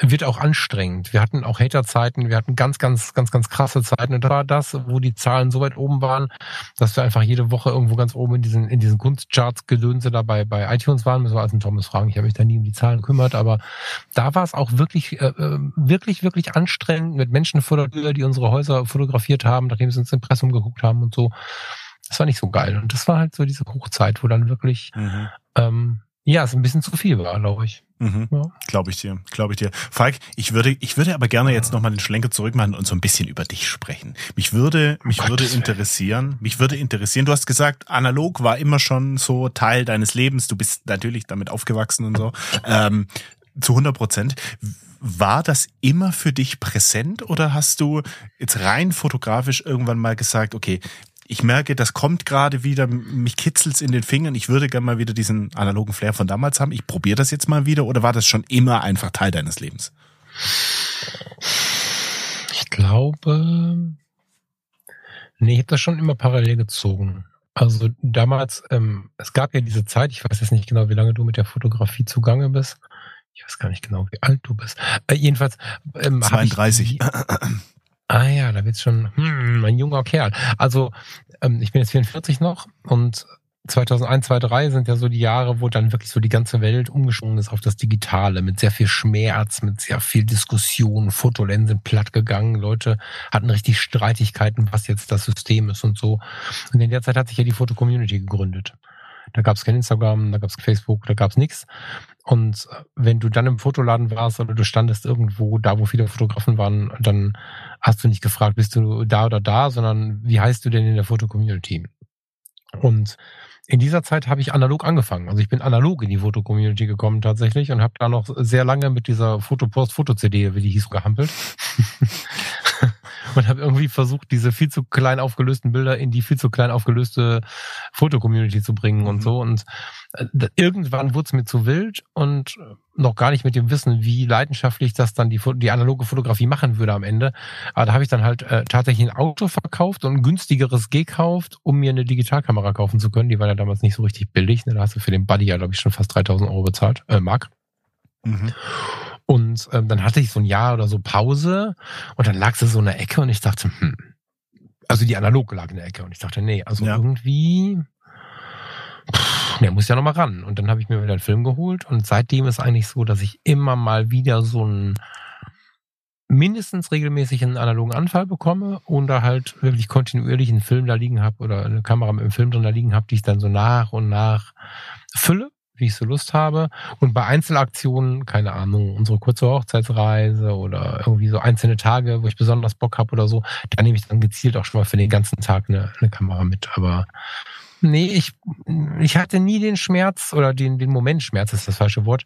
[SPEAKER 2] wird auch anstrengend. Wir hatten auch Hater-Zeiten, wir hatten ganz, ganz, ganz, ganz krasse Zeiten. Und da war das, wo die Zahlen so weit oben waren, dass wir einfach jede Woche irgendwo ganz oben in diesen, in diesen Kunstcharts Gedönse dabei bei iTunes waren. Müssen wir also Thomas fragen. Ich habe mich da nie um die Zahlen gekümmert, aber da war es auch wirklich, äh, äh, wirklich, wirklich anstrengend mit Menschen vor der Tür, die unsere Häuser fotografiert haben, nachdem sie ins Impressum geguckt haben und so. Das war nicht so geil. Und das war halt so diese Hochzeit, wo dann wirklich, mhm. ähm, ja, es ein bisschen zu viel war, glaube ich.
[SPEAKER 1] Mhm. Ja. Glaube ich dir, glaube ich dir. Falk, ich würde, ich würde aber gerne jetzt nochmal den Schlenker zurückmachen und so ein bisschen über dich sprechen. Mich würde, mich oh würde interessieren, mich würde interessieren, du hast gesagt, analog war immer schon so Teil deines Lebens, du bist natürlich damit aufgewachsen und so, ähm, zu 100 Prozent. War das immer für dich präsent oder hast du jetzt rein fotografisch irgendwann mal gesagt, okay, ich merke, das kommt gerade wieder, mich kitzelt's in den Fingern. Ich würde gerne mal wieder diesen analogen Flair von damals haben. Ich probiere das jetzt mal wieder oder war das schon immer einfach Teil deines Lebens?
[SPEAKER 2] Ich glaube, nee, ich habe das schon immer parallel gezogen. Also damals, ähm, es gab ja diese Zeit, ich weiß jetzt nicht genau, wie lange du mit der Fotografie zugange bist. Ich weiß gar nicht genau, wie alt du bist. Äh, jedenfalls
[SPEAKER 1] ähm, 32.
[SPEAKER 2] Ah ja, da wird's schon, hm, ein junger Kerl. Also ähm, ich bin jetzt 44 noch und 2001, 2003 sind ja so die Jahre, wo dann wirklich so die ganze Welt umgeschwungen ist auf das Digitale, mit sehr viel Schmerz, mit sehr viel Diskussion, Fotolensen platt gegangen, Leute hatten richtig Streitigkeiten, was jetzt das System ist und so. Und in der Zeit hat sich ja die Foto-Community gegründet. Da gab es kein Instagram, da gab es Facebook, da gab es nichts. Und wenn du dann im Fotoladen warst oder du standest irgendwo da, wo viele Fotografen waren, dann hast du nicht gefragt, bist du da oder da, sondern wie heißt du denn in der Foto-Community? Und in dieser Zeit habe ich analog angefangen. Also ich bin analog in die Foto-Community gekommen tatsächlich und habe da noch sehr lange mit dieser Fotopost-Foto-CD, wie die hieß, gehampelt. [laughs] und habe irgendwie versucht, diese viel zu klein aufgelösten Bilder in die viel zu klein aufgelöste Foto-Community zu bringen und mhm. so. Und äh, irgendwann wurde es mir zu wild und noch gar nicht mit dem Wissen, wie leidenschaftlich das dann die, die analoge Fotografie machen würde am Ende. Aber da habe ich dann halt äh, tatsächlich ein Auto verkauft und ein günstigeres gekauft, um mir eine Digitalkamera kaufen zu können. Die war ja damals nicht so richtig billig. Ne? Da hast du für den Buddy ja, glaube ich, schon fast 3000 Euro bezahlt, äh, Mark. Mhm. Und ähm, dann hatte ich so ein Jahr oder so Pause und dann lag sie so in der Ecke und ich dachte, hm, also die analog lag in der Ecke und ich dachte, nee, also ja. irgendwie, pff, der muss ja noch mal ran. Und dann habe ich mir wieder einen Film geholt und seitdem ist eigentlich so, dass ich immer mal wieder so einen mindestens regelmäßig einen analogen Anfall bekomme und da halt wirklich kontinuierlich einen Film da liegen habe oder eine Kamera mit einem Film drin da liegen habe, die ich dann so nach und nach fülle wie ich so Lust habe. Und bei Einzelaktionen, keine Ahnung, unsere kurze Hochzeitsreise oder irgendwie so einzelne Tage, wo ich besonders Bock habe oder so, da nehme ich dann gezielt auch schon mal für den ganzen Tag eine, eine Kamera mit. Aber nee, ich, ich hatte nie den Schmerz oder den, den Moment, Schmerz ist das falsche Wort,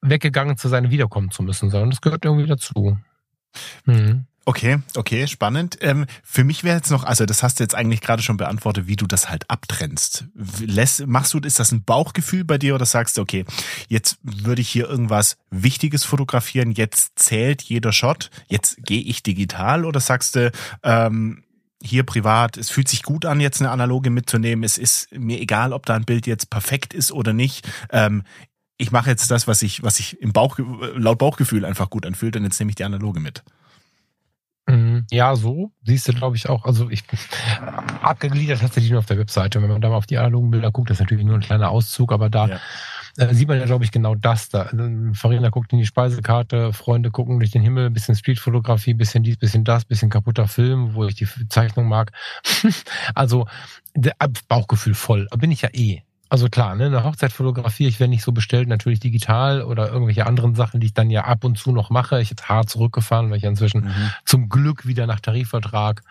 [SPEAKER 2] weggegangen zu sein, wiederkommen zu müssen, sondern das gehört irgendwie dazu.
[SPEAKER 1] Hm. Okay, okay, spannend. Ähm, für mich wäre jetzt noch, also das hast du jetzt eigentlich gerade schon beantwortet, wie du das halt abtrennst. Lässt, machst du, ist das ein Bauchgefühl bei dir oder sagst du, okay, jetzt würde ich hier irgendwas Wichtiges fotografieren, jetzt zählt jeder Shot, jetzt gehe ich digital oder sagst du, ähm, hier privat, es fühlt sich gut an, jetzt eine analoge mitzunehmen. Es ist mir egal, ob da ein Bild jetzt perfekt ist oder nicht. Ähm, ich mache jetzt das, was ich, was ich im Bauch, laut Bauchgefühl einfach gut anfühlt, und jetzt nehme ich die analoge mit.
[SPEAKER 2] Ja, so siehst du, glaube ich, auch. Also ich abgegliedert tatsächlich nur auf der Webseite. Wenn man da mal auf die analogen Bilder guckt, das ist natürlich nur ein kleiner Auszug, aber da ja. äh, sieht man ja, glaube ich, genau das da. Also, Farina guckt in die Speisekarte, Freunde gucken durch den Himmel, bisschen Streetfotografie, bisschen dies, bisschen das, bisschen kaputter Film, wo ich die Zeichnung mag. [laughs] also Bauchgefühl voll. Bin ich ja eh. Also klar, ne, eine Hochzeit fotografiere ich, wenn nicht so bestellt, natürlich digital oder irgendwelche anderen Sachen, die ich dann ja ab und zu noch mache. Ich jetzt hart zurückgefahren, weil ich inzwischen mhm. zum Glück wieder nach Tarifvertrag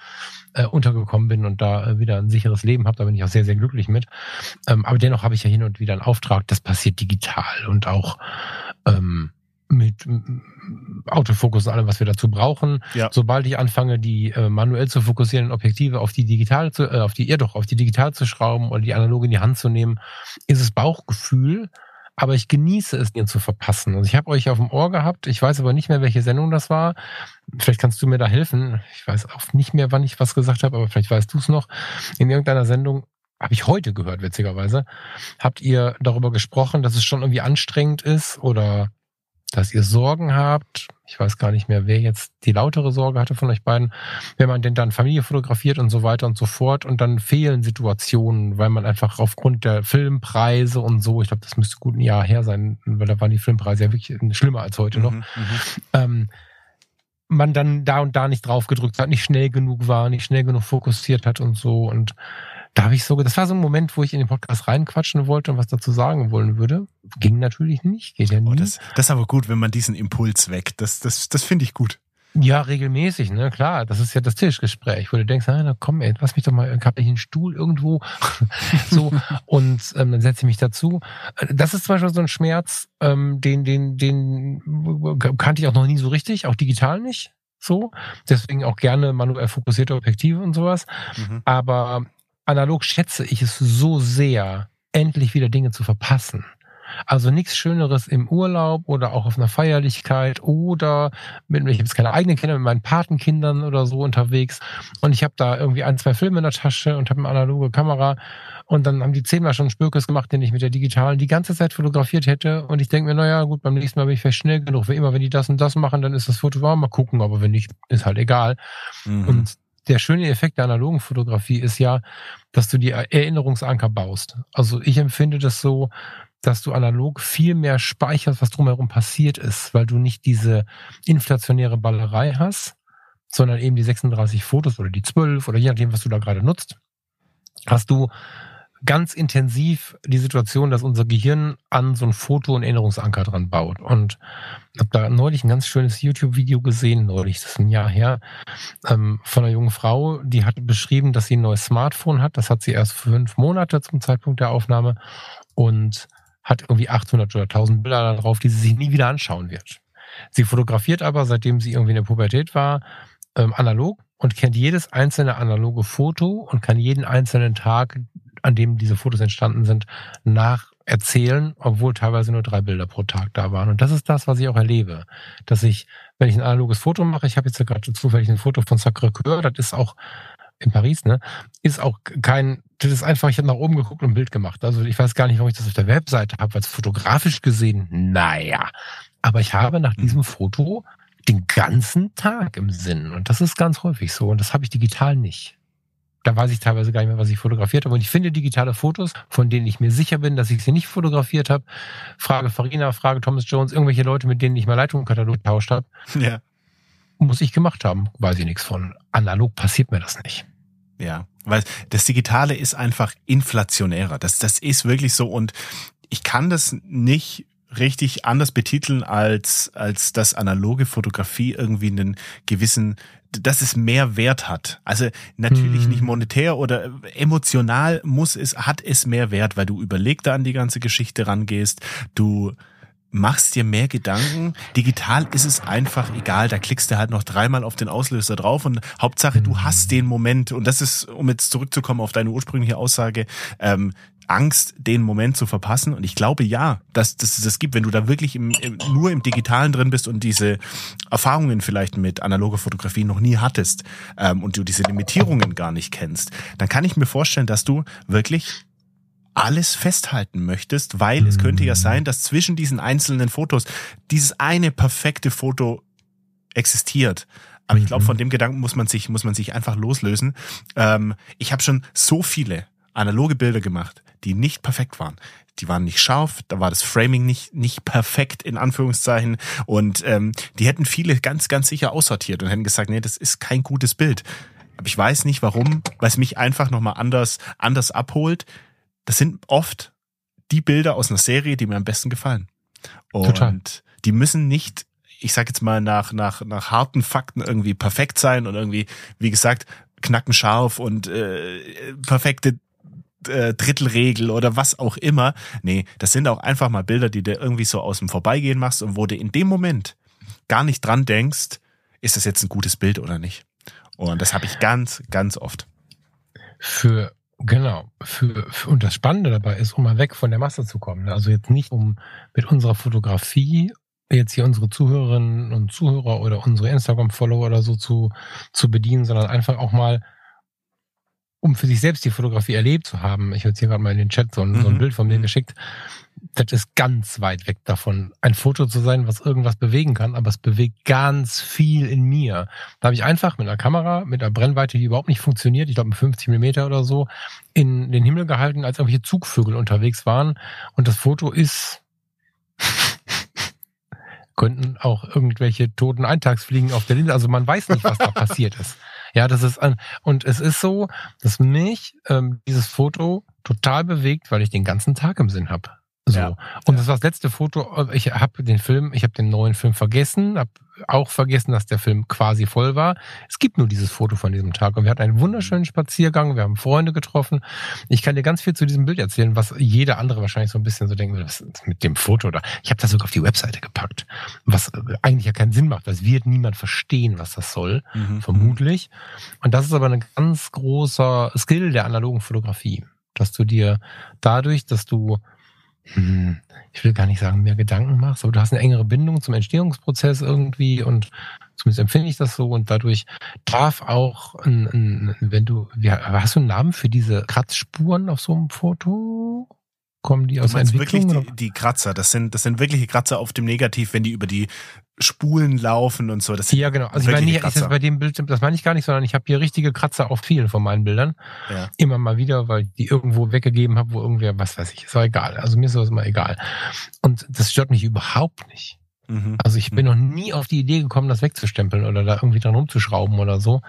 [SPEAKER 2] äh, untergekommen bin und da äh, wieder ein sicheres Leben habe. Da bin ich auch sehr, sehr glücklich mit. Ähm, aber dennoch habe ich ja hin und wieder einen Auftrag, das passiert digital und auch ähm, mit Autofokus und allem, was wir dazu brauchen. Ja. Sobald ich anfange, die äh, manuell zu fokussieren, Objektive auf die digital zu, äh, auf die, ja doch, auf die digital zu schrauben oder die analoge in die Hand zu nehmen, ist es Bauchgefühl. Aber ich genieße es, mir zu verpassen. Also ich habe euch auf dem Ohr gehabt. Ich weiß aber nicht mehr, welche Sendung das war. Vielleicht kannst du mir da helfen. Ich weiß auch nicht mehr, wann ich was gesagt habe, aber vielleicht weißt du es noch. In irgendeiner Sendung habe ich heute gehört, witzigerweise. Habt ihr darüber gesprochen, dass es schon irgendwie anstrengend ist oder dass ihr Sorgen habt. Ich weiß gar nicht mehr, wer jetzt die lautere Sorge hatte von euch beiden. Wenn man denn dann Familie fotografiert und so weiter und so fort und dann fehlen Situationen, weil man einfach aufgrund der Filmpreise und so, ich glaube, das müsste gut ein Jahr her sein, weil da waren die Filmpreise ja wirklich schlimmer als heute noch. Mhm, mhm. ähm, man dann da und da nicht drauf gedrückt hat, nicht schnell genug war, nicht schnell genug fokussiert hat und so und da habe ich so, das war so ein Moment, wo ich in den Podcast reinquatschen wollte und was dazu sagen wollen würde. Ging natürlich nicht, geht ja nie. Oh,
[SPEAKER 1] das, das ist aber gut, wenn man diesen Impuls weckt. Das, das, das finde ich gut.
[SPEAKER 2] Ja, regelmäßig, ne, klar. Das ist ja das Tischgespräch, wo du denkst, na komm, ey, lass mich doch mal, hab ich einen Stuhl irgendwo, [laughs] so, und ähm, dann setze ich mich dazu. Das ist zum Beispiel so ein Schmerz, ähm, den, den, den kannte ich auch noch nie so richtig, auch digital nicht, so. Deswegen auch gerne manuell fokussierte Objektive und sowas. Mhm. Aber analog schätze ich es so sehr, endlich wieder Dinge zu verpassen. Also nichts Schöneres im Urlaub oder auch auf einer Feierlichkeit oder mit, ich habe jetzt keine eigenen Kinder, mit meinen Patenkindern oder so unterwegs und ich habe da irgendwie ein, zwei Filme in der Tasche und habe eine analoge Kamera und dann haben die zehnmal schon Spürkes gemacht, den ich mit der digitalen die ganze Zeit fotografiert hätte und ich denke mir, naja gut, beim nächsten Mal bin ich vielleicht schnell genug, wie immer, wenn die das und das machen, dann ist das Foto warm, mal gucken, aber wenn nicht, ist halt egal. Mhm. Und der schöne Effekt der analogen Fotografie ist ja, dass du die Erinnerungsanker baust. Also ich empfinde das so, dass du analog viel mehr speicherst, was drumherum passiert ist, weil du nicht diese inflationäre Ballerei hast, sondern eben die 36 Fotos oder die 12 oder je nachdem, was du da gerade nutzt, hast du ganz intensiv die Situation, dass unser Gehirn an so ein Foto- und Erinnerungsanker dran baut. Und habe da neulich ein ganz schönes YouTube-Video gesehen, neulich, das ist ein Jahr her, ähm, von einer jungen Frau, die hat beschrieben, dass sie ein neues Smartphone hat. Das hat sie erst fünf Monate zum Zeitpunkt der Aufnahme und hat irgendwie 800 oder 1000 Bilder darauf, die sie sich nie wieder anschauen wird. Sie fotografiert aber, seitdem sie irgendwie in der Pubertät war, ähm, analog und kennt jedes einzelne analoge Foto und kann jeden einzelnen Tag an dem diese Fotos entstanden sind, nacherzählen, obwohl teilweise nur drei Bilder pro Tag da waren. Und das ist das, was ich auch erlebe. Dass ich, wenn ich ein analoges Foto mache, ich habe jetzt gerade zufällig ein Foto von Sacré-Cœur, das ist auch in Paris, ne? Ist auch kein, das ist einfach, ich habe nach oben geguckt und ein Bild gemacht. Also ich weiß gar nicht, warum ich das auf der Webseite habe, weil es fotografisch gesehen, naja. Aber ich habe nach diesem mhm. Foto den ganzen Tag im Sinn. Und das ist ganz häufig so. Und das habe ich digital nicht da weiß ich teilweise gar nicht mehr, was ich fotografiert habe. Und ich finde digitale Fotos, von denen ich mir sicher bin, dass ich sie nicht fotografiert habe. Frage Farina, Frage Thomas Jones, irgendwelche Leute, mit denen ich mal Leitungskatalog getauscht habe. Ja. Muss ich gemacht haben. Weiß ich nichts von. Analog passiert mir das nicht.
[SPEAKER 1] Ja, weil das Digitale ist einfach inflationärer. Das, das ist wirklich so. Und ich kann das nicht richtig anders betiteln als als dass analoge Fotografie irgendwie einen gewissen dass es mehr Wert hat. Also natürlich mhm. nicht monetär oder emotional muss es, hat es mehr Wert, weil du überlegter an die ganze Geschichte rangehst, du machst dir mehr Gedanken. Digital ist es einfach egal. Da klickst du halt noch dreimal auf den Auslöser drauf und Hauptsache, du hast den Moment. Und das ist, um jetzt zurückzukommen auf deine ursprüngliche Aussage, ähm, Angst, den Moment zu verpassen. Und ich glaube ja, dass das das gibt, wenn du da wirklich im, im, nur im Digitalen drin bist und diese Erfahrungen vielleicht mit analoger Fotografie noch nie hattest ähm, und du diese Limitierungen gar nicht kennst, dann kann ich mir vorstellen, dass du wirklich alles festhalten möchtest, weil es könnte ja sein, dass zwischen diesen einzelnen Fotos dieses eine perfekte Foto existiert. Aber ich glaube, mhm. von dem Gedanken muss man sich, muss man sich einfach loslösen. Ähm, ich habe schon so viele analoge Bilder gemacht, die nicht perfekt waren. Die waren nicht scharf, da war das Framing nicht, nicht perfekt in Anführungszeichen und ähm, die hätten viele ganz, ganz sicher aussortiert und hätten gesagt, nee, das ist kein gutes Bild. Aber ich weiß nicht warum, weil es mich einfach nochmal anders, anders abholt. Das sind oft die Bilder aus einer Serie, die mir am besten gefallen. Und Total. die müssen nicht ich sag jetzt mal nach nach nach harten Fakten irgendwie perfekt sein und irgendwie wie gesagt knackenscharf und äh, perfekte Drittelregel oder was auch immer. Nee, das sind auch einfach mal Bilder, die du irgendwie so aus dem Vorbeigehen machst und wo du in dem Moment gar nicht dran denkst, ist das jetzt ein gutes Bild oder nicht. Und das habe ich ganz, ganz oft.
[SPEAKER 2] Für Genau. Für, für, und das Spannende dabei ist, um mal weg von der Masse zu kommen. Also jetzt nicht um mit unserer Fotografie jetzt hier unsere Zuhörerinnen und Zuhörer oder unsere Instagram-Follower oder so zu, zu bedienen, sondern einfach auch mal um für sich selbst die Fotografie erlebt zu haben, ich habe jetzt hier gerade mal in den Chat so ein, mhm. so ein mhm. Bild von mir mhm. geschickt, das ist ganz weit weg davon, ein Foto zu sein, was irgendwas bewegen kann, aber es bewegt ganz viel in mir. Da habe ich einfach mit einer Kamera, mit einer Brennweite, die überhaupt nicht funktioniert, ich glaube mit 50 Millimeter oder so, in den Himmel gehalten, als irgendwelche Zugvögel unterwegs waren. Und das Foto ist [laughs] könnten auch irgendwelche toten Eintagsfliegen auf der Linse. Also man weiß nicht, was da passiert ist. Ja, das ist ein, und es ist so, dass mich ähm, dieses Foto total bewegt, weil ich den ganzen Tag im Sinn habe. So. Ja, und das war das letzte Foto. Ich habe den Film, ich habe den neuen Film vergessen, habe auch vergessen, dass der Film quasi voll war. Es gibt nur dieses Foto von diesem Tag und wir hatten einen wunderschönen Spaziergang, wir haben Freunde getroffen. Ich kann dir ganz viel zu diesem Bild erzählen, was jeder andere wahrscheinlich so ein bisschen so denken, was ist mit dem Foto da? Ich habe das sogar auf die Webseite gepackt, was eigentlich ja keinen Sinn macht, es wird niemand verstehen, was das soll, mhm. vermutlich. Und das ist aber ein ganz großer Skill der analogen Fotografie, dass du dir dadurch, dass du ich will gar nicht sagen, mehr Gedanken machst, aber du hast eine engere Bindung zum Entstehungsprozess irgendwie und zumindest empfinde ich das so und dadurch darf auch, ein, ein, wenn du, wie, hast du einen Namen für diese Kratzspuren auf so einem Foto? Kommen die aus
[SPEAKER 1] der Entwicklung? Wirklich die, die, Kratzer, das sind, das sind wirkliche Kratzer auf dem Negativ, wenn die über die Spulen laufen und so. Das
[SPEAKER 2] ja, genau. Also ich meine nicht, ist bei dem Bild, das meine ich gar nicht, sondern ich habe hier richtige Kratzer auf vielen von meinen Bildern. Ja. Immer mal wieder, weil ich die irgendwo weggegeben habe, wo irgendwer, was weiß ich, ist auch egal. Also mir ist das immer egal. Und das stört mich überhaupt nicht. Mhm. Also ich bin mhm. noch nie auf die Idee gekommen, das wegzustempeln oder da irgendwie dran rumzuschrauben oder so.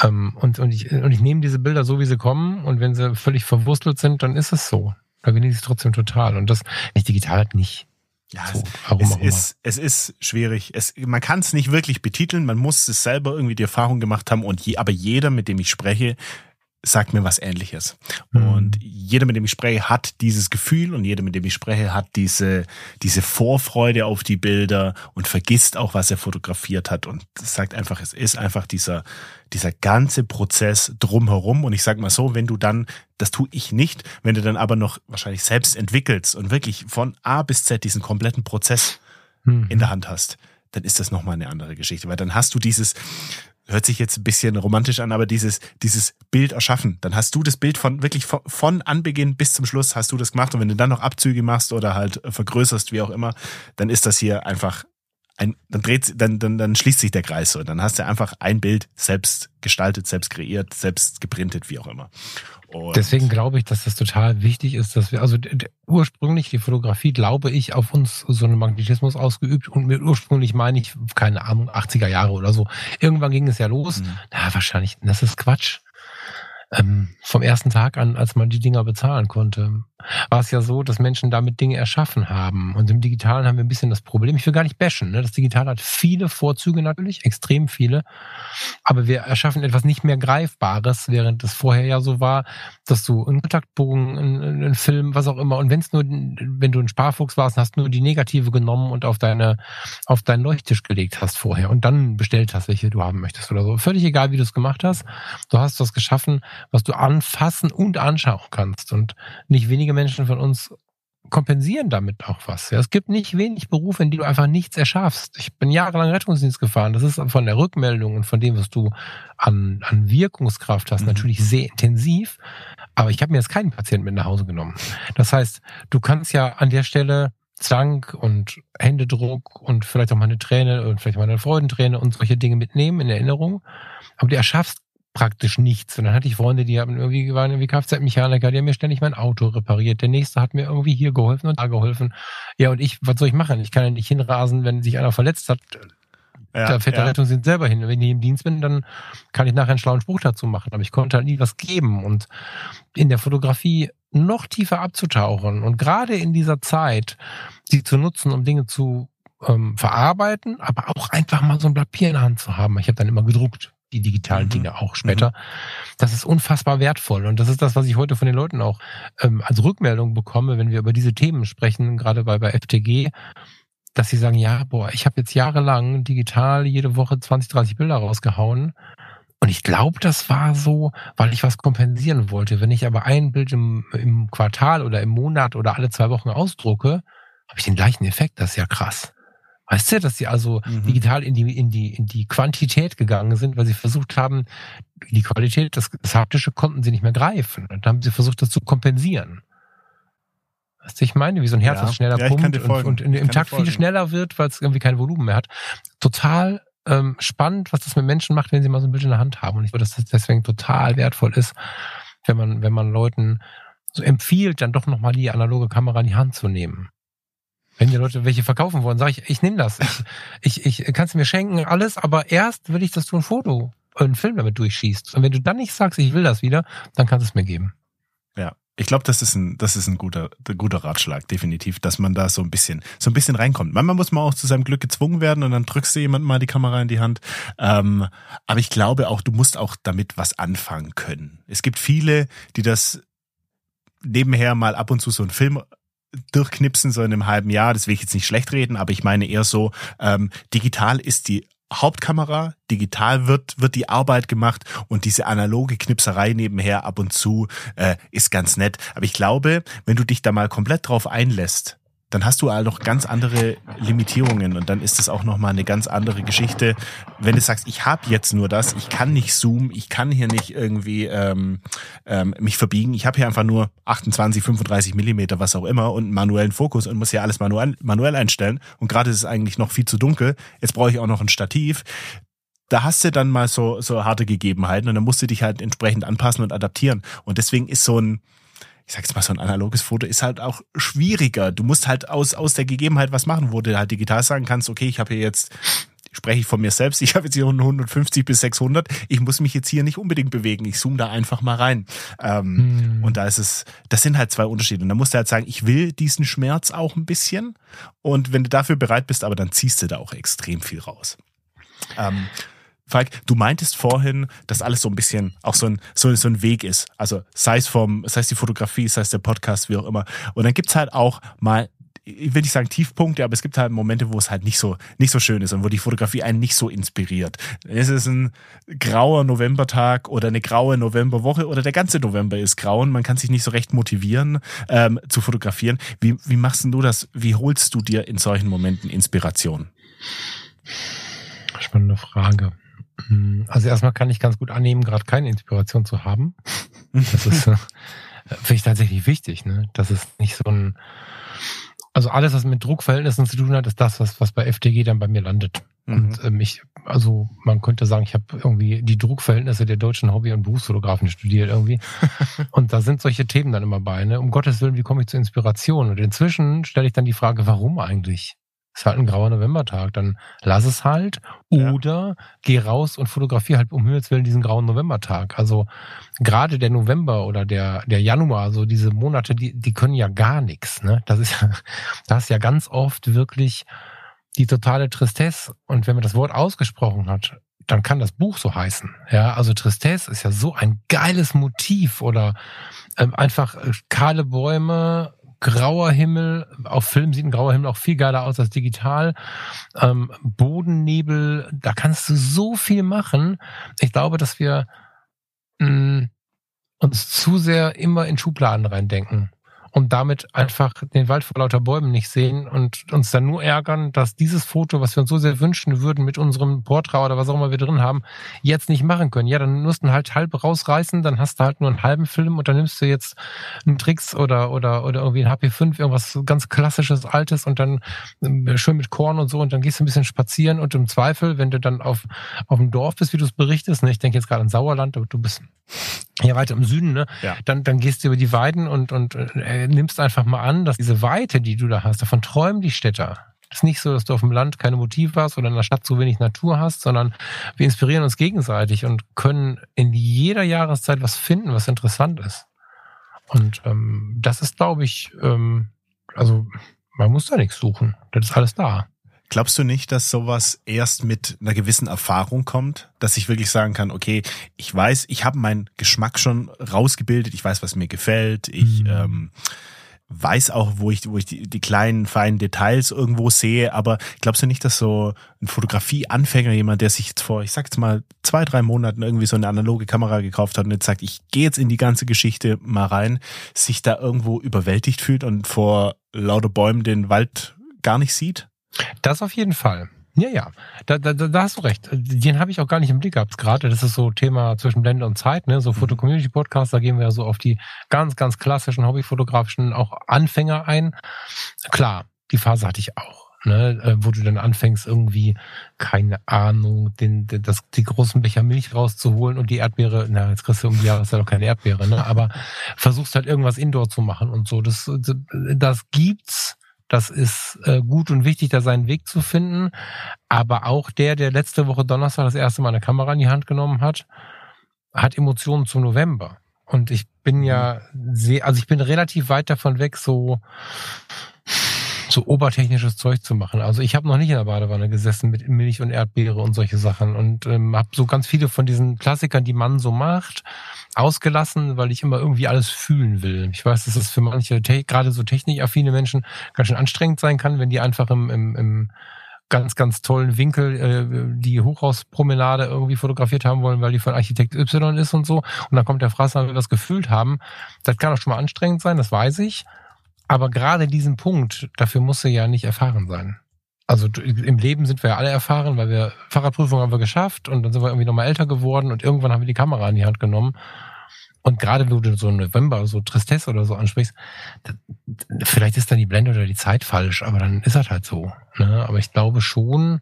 [SPEAKER 2] Ähm, und, und, ich, und ich nehme diese Bilder so, wie sie kommen und wenn sie völlig verwurstelt sind, dann ist es so. Da genieße ich es trotzdem total. Und das nicht digital halt nicht.
[SPEAKER 1] Ja, so, es, ist, es ist schwierig. Es, man kann es nicht wirklich betiteln. Man muss es selber irgendwie die Erfahrung gemacht haben. Und je, aber jeder, mit dem ich spreche, sagt mir was ähnliches. Mhm. Und jeder, mit dem ich spreche, hat dieses Gefühl und jeder, mit dem ich spreche, hat diese, diese Vorfreude auf die Bilder und vergisst auch, was er fotografiert hat und sagt einfach, es ist einfach dieser, dieser ganze Prozess drumherum. Und ich sag mal so, wenn du dann, das tue ich nicht, wenn du dann aber noch wahrscheinlich selbst entwickelst und wirklich von A bis Z diesen kompletten Prozess mhm. in der Hand hast, dann ist das nochmal eine andere Geschichte, weil dann hast du dieses, hört sich jetzt ein bisschen romantisch an, aber dieses, dieses Bild erschaffen. Dann hast du das Bild von wirklich von, von Anbeginn bis zum Schluss hast du das gemacht und wenn du dann noch Abzüge machst oder halt vergrößerst, wie auch immer, dann ist das hier einfach ein, dann dreht, dann, dann, dann schließt sich der Kreis so. Dann hast du einfach ein Bild selbst gestaltet, selbst kreiert, selbst geprintet, wie auch immer.
[SPEAKER 2] Und Deswegen glaube ich, dass das total wichtig ist, dass wir, also ursprünglich die Fotografie, glaube ich, auf uns so einen Magnetismus ausgeübt und mit ursprünglich meine ich, keine Ahnung, 80er Jahre oder so. Irgendwann ging es ja los. Mhm. Na, wahrscheinlich, das ist Quatsch ähm, vom ersten Tag an, als man die Dinger bezahlen konnte, war es ja so, dass Menschen damit Dinge erschaffen haben. Und im Digitalen haben wir ein bisschen das Problem. Ich will gar nicht bashen. Ne? Das Digitale hat viele Vorzüge natürlich, extrem viele. Aber wir erschaffen etwas nicht mehr Greifbares, während es vorher ja so war, dass du einen Kontaktbogen, einen, einen Film, was auch immer. Und wenn es nur, wenn du ein Sparfuchs warst, hast nur die Negative genommen und auf deine, auf deinen Leuchttisch gelegt hast vorher und dann bestellt hast, welche du haben möchtest oder so. Völlig egal, wie du es gemacht hast. Du hast was geschaffen, was du anfassen und anschauen kannst. Und nicht wenige Menschen von uns kompensieren damit auch was. Ja, es gibt nicht wenig Berufe, in die du einfach nichts erschaffst. Ich bin jahrelang Rettungsdienst gefahren. Das ist von der Rückmeldung und von dem, was du an, an Wirkungskraft hast, mhm. natürlich sehr intensiv. Aber ich habe mir jetzt keinen Patienten mit nach Hause genommen. Das heißt, du kannst ja an der Stelle Zwang und Händedruck und vielleicht auch mal eine Träne und vielleicht mal eine Freudenträne und solche Dinge mitnehmen in Erinnerung. Aber du erschaffst praktisch nichts. Und dann hatte ich Freunde, die haben irgendwie waren irgendwie Kfz-Mechaniker, die haben mir ständig mein Auto repariert. Der nächste hat mir irgendwie hier geholfen und da geholfen. Ja, und ich, was soll ich machen? Ich kann ja nicht hinrasen, wenn sich einer verletzt hat. Ja, da fährt der ja. Rettungsdienst selber hin. Wenn ich im Dienst bin, dann kann ich nachher einen schlauen Spruch dazu machen. Aber ich konnte halt nie was geben. Und in der Fotografie noch tiefer abzutauchen und gerade in dieser Zeit, sie zu nutzen, um Dinge zu ähm, verarbeiten, aber auch einfach mal so ein Blatt Papier in der Hand zu haben. Ich habe dann immer gedruckt die digitalen mhm. Dinge auch später. Mhm. Das ist unfassbar wertvoll. Und das ist das, was ich heute von den Leuten auch ähm, als Rückmeldung bekomme, wenn wir über diese Themen sprechen, gerade bei, bei FTG, dass sie sagen, ja, boah, ich habe jetzt jahrelang digital jede Woche 20, 30 Bilder rausgehauen. Und ich glaube, das war so, weil ich was kompensieren wollte. Wenn ich aber ein Bild im, im Quartal oder im Monat oder alle zwei Wochen ausdrucke, habe ich den gleichen Effekt. Das ist ja krass. Weißt du, dass sie also mhm. digital in die, in die, in die Quantität gegangen sind, weil sie versucht haben, die Qualität, das, das Haptische konnten sie nicht mehr greifen. Und dann haben sie versucht, das zu kompensieren. Weißt du, ich meine, wie so ein Herz, ja. das schneller ja, pumpt und, und in, im Takt viel schneller wird, weil es irgendwie kein Volumen mehr hat. Total ähm, spannend, was das mit Menschen macht, wenn sie mal so ein Bild in der Hand haben. Und ich glaube, dass das deswegen total wertvoll ist, wenn man, wenn man Leuten so empfiehlt, dann doch nochmal die analoge Kamera in die Hand zu nehmen. Wenn die Leute welche verkaufen wollen, sage ich, ich nehme das. Ich, ich, ich kannst du mir schenken, alles, aber erst will ich, dass du ein Foto, einen Film damit durchschießt. Und wenn du dann nicht sagst, ich will das wieder, dann kannst du es mir geben.
[SPEAKER 1] Ja. Ich glaube, das ist ein, das ist ein guter, guter Ratschlag, definitiv, dass man da so ein bisschen, so ein bisschen reinkommt. Manchmal muss man auch zu seinem Glück gezwungen werden und dann drückst du jemandem mal die Kamera in die Hand. Ähm, aber ich glaube auch, du musst auch damit was anfangen können. Es gibt viele, die das nebenher mal ab und zu so einen Film durchknipsen, so in einem halben Jahr. Das will ich jetzt nicht schlecht reden, aber ich meine eher so, ähm, digital ist die Hauptkamera, digital wird, wird die Arbeit gemacht und diese analoge Knipserei nebenher ab und zu äh, ist ganz nett. Aber ich glaube, wenn du dich da mal komplett drauf einlässt, dann hast du halt noch ganz andere Limitierungen und dann ist es auch nochmal eine ganz andere Geschichte. Wenn du sagst, ich habe jetzt nur das, ich kann nicht zoomen, ich kann hier nicht irgendwie ähm, ähm, mich verbiegen, ich habe hier einfach nur 28, 35 Millimeter, was auch immer und einen manuellen Fokus und muss ja alles manuell, manuell einstellen und gerade ist es eigentlich noch viel zu dunkel, jetzt brauche ich auch noch ein Stativ, da hast du dann mal so, so harte Gegebenheiten und dann musst du dich halt entsprechend anpassen und adaptieren. Und deswegen ist so ein, ich sag's mal, so ein analoges Foto ist halt auch schwieriger. Du musst halt aus, aus der Gegebenheit was machen, wo du halt digital sagen kannst, okay, ich habe hier jetzt spreche ich von mir selbst, [laughs] ich habe jetzt hier 150 bis 600, ich muss mich jetzt hier nicht unbedingt bewegen, ich zoome da einfach mal rein. Ähm, hm. Und da ist es, das sind halt zwei Unterschiede. Und da musst du halt sagen, ich will diesen Schmerz auch ein bisschen und wenn du dafür bereit bist, aber dann ziehst du da auch extrem viel raus. Ähm, Falk, du meintest vorhin, dass alles so ein bisschen auch so ein, so, so ein Weg ist. Also sei es vom, sei es die Fotografie, sei es der Podcast, wie auch immer. Und dann gibt's halt auch mal, ich will nicht sagen Tiefpunkte, aber es gibt halt Momente, wo es halt nicht so, nicht so schön ist und wo die Fotografie einen nicht so inspiriert. Es ist ein grauer Novembertag oder eine graue Novemberwoche oder der ganze November ist grau und man kann sich nicht so recht motivieren ähm, zu fotografieren. Wie, wie machst denn du das? Wie holst du dir in solchen Momenten Inspiration?
[SPEAKER 2] Spannende Frage. Hm, also erstmal kann ich ganz gut annehmen, gerade keine Inspiration zu haben. Das ist, äh, finde ich tatsächlich wichtig, ne? Das ist nicht so ein, also alles, was mit Druckverhältnissen zu tun hat, ist das, was, was bei FTG dann bei mir landet. Mhm. Und ähm, ich, also man könnte sagen, ich habe irgendwie die Druckverhältnisse der deutschen Hobby- und Berufsfotografen studiert irgendwie. [laughs] und da sind solche Themen dann immer bei, ne? Um Gottes Willen, wie komme ich zur Inspiration? Und inzwischen stelle ich dann die Frage, warum eigentlich? Ist halt ein grauer Novembertag, dann lass es halt oder ja. geh raus und fotografiere halt um Himmels Willen diesen grauen Novembertag. Also gerade der November oder der, der Januar, so diese Monate, die, die können ja gar nichts. Ne? Das ist ja, [laughs] das ist ja ganz oft wirklich die totale Tristesse. Und wenn man das Wort ausgesprochen hat, dann kann das Buch so heißen. Ja, also Tristesse ist ja so ein geiles Motiv oder ähm, einfach äh, kahle Bäume, grauer Himmel. Auf Film sieht ein grauer Himmel auch viel geiler aus als digital. Ähm, Bodennebel, da kannst du so viel machen. Ich glaube, dass wir mh, mm, uns zu sehr immer in Schubladen reindenken und damit einfach den Wald vor lauter Bäumen nicht sehen und uns dann nur ärgern, dass dieses Foto, was wir uns so sehr wünschen würden mit unserem Porträt oder was auch immer wir drin haben, jetzt nicht machen können. Ja, dann musst du halt halb rausreißen, dann hast du halt nur einen halben Film und dann nimmst du jetzt einen Tricks oder, oder, oder irgendwie ein HP5, irgendwas ganz klassisches, altes und dann ähm, schön mit Korn und so und dann gehst du ein bisschen spazieren und im Zweifel, wenn du dann auf, auf dem Dorf bist, wie du es berichtest, ne, ich denke jetzt gerade an Sauerland, aber du bist ja weiter im Süden, ne? Ja. Dann, dann gehst du über die Weiden und, und äh, nimmst einfach mal an, dass diese Weite, die du da hast, davon träumen die Städter. Es ist nicht so, dass du auf dem Land keine Motive hast oder in der Stadt so wenig Natur hast, sondern wir inspirieren uns gegenseitig und können in jeder Jahreszeit was finden, was interessant ist. Und ähm, das ist, glaube ich, ähm, also man muss da nichts suchen. Das ist alles da.
[SPEAKER 1] Glaubst du nicht, dass sowas erst mit einer gewissen Erfahrung kommt, dass ich wirklich sagen kann, okay, ich weiß, ich habe meinen Geschmack schon rausgebildet, ich weiß, was mir gefällt, ich mhm. ähm, weiß auch, wo ich, wo ich die, die kleinen, feinen Details irgendwo sehe, aber glaubst du nicht, dass so ein Fotografieanfänger, jemand, der sich jetzt vor, ich sag jetzt mal, zwei, drei Monaten irgendwie so eine analoge Kamera gekauft hat und jetzt sagt, ich gehe jetzt in die ganze Geschichte mal rein, sich da irgendwo überwältigt fühlt und vor lauter Bäumen den Wald gar nicht sieht?
[SPEAKER 2] Das auf jeden Fall. Ja, ja, da, da, da hast du recht. Den habe ich auch gar nicht im Blick gehabt gerade. Das ist so Thema zwischen Blende und Zeit, ne? So mhm. Foto-Community-Podcast, da gehen wir ja so auf die ganz, ganz klassischen hobbyfotografischen auch Anfänger ein. Klar, die Phase hatte ich auch. Ne, äh, wo du dann anfängst, irgendwie, keine Ahnung, den, den, das, die großen Becher Milch rauszuholen und die Erdbeere, na, jetzt kriegst du um die Jahreszeit auch keine Erdbeere, ne? Aber versuchst halt irgendwas Indoor zu machen und so. Das, das gibt's das ist äh, gut und wichtig, da seinen Weg zu finden. Aber auch der, der letzte Woche Donnerstag das erste Mal eine Kamera in die Hand genommen hat, hat Emotionen zum November. Und ich bin ja mhm. sehr, also ich bin relativ weit davon weg, so so obertechnisches Zeug zu machen. Also ich habe noch nicht in der Badewanne gesessen mit Milch und Erdbeere und solche Sachen und ähm, habe so ganz viele von diesen Klassikern, die man so macht, ausgelassen, weil ich immer irgendwie alles fühlen will. Ich weiß, dass es für manche gerade so technikaffine Menschen ganz schön anstrengend sein kann, wenn die einfach im, im, im ganz, ganz tollen Winkel äh, die Hochhauspromenade irgendwie fotografiert haben wollen, weil die von Architekt Y ist und so. Und dann kommt der Fraß, weil wir das gefühlt haben. Das kann auch schon mal anstrengend sein, das weiß ich. Aber gerade diesen Punkt, dafür muss sie ja nicht erfahren sein. Also im Leben sind wir ja alle erfahren, weil wir Fahrradprüfung haben wir geschafft und dann sind wir irgendwie nochmal älter geworden und irgendwann haben wir die Kamera in die Hand genommen. Und gerade wenn du so November, so Tristesse oder so ansprichst, vielleicht ist dann die Blende oder die Zeit falsch, aber dann ist das halt so. Ne? Aber ich glaube schon,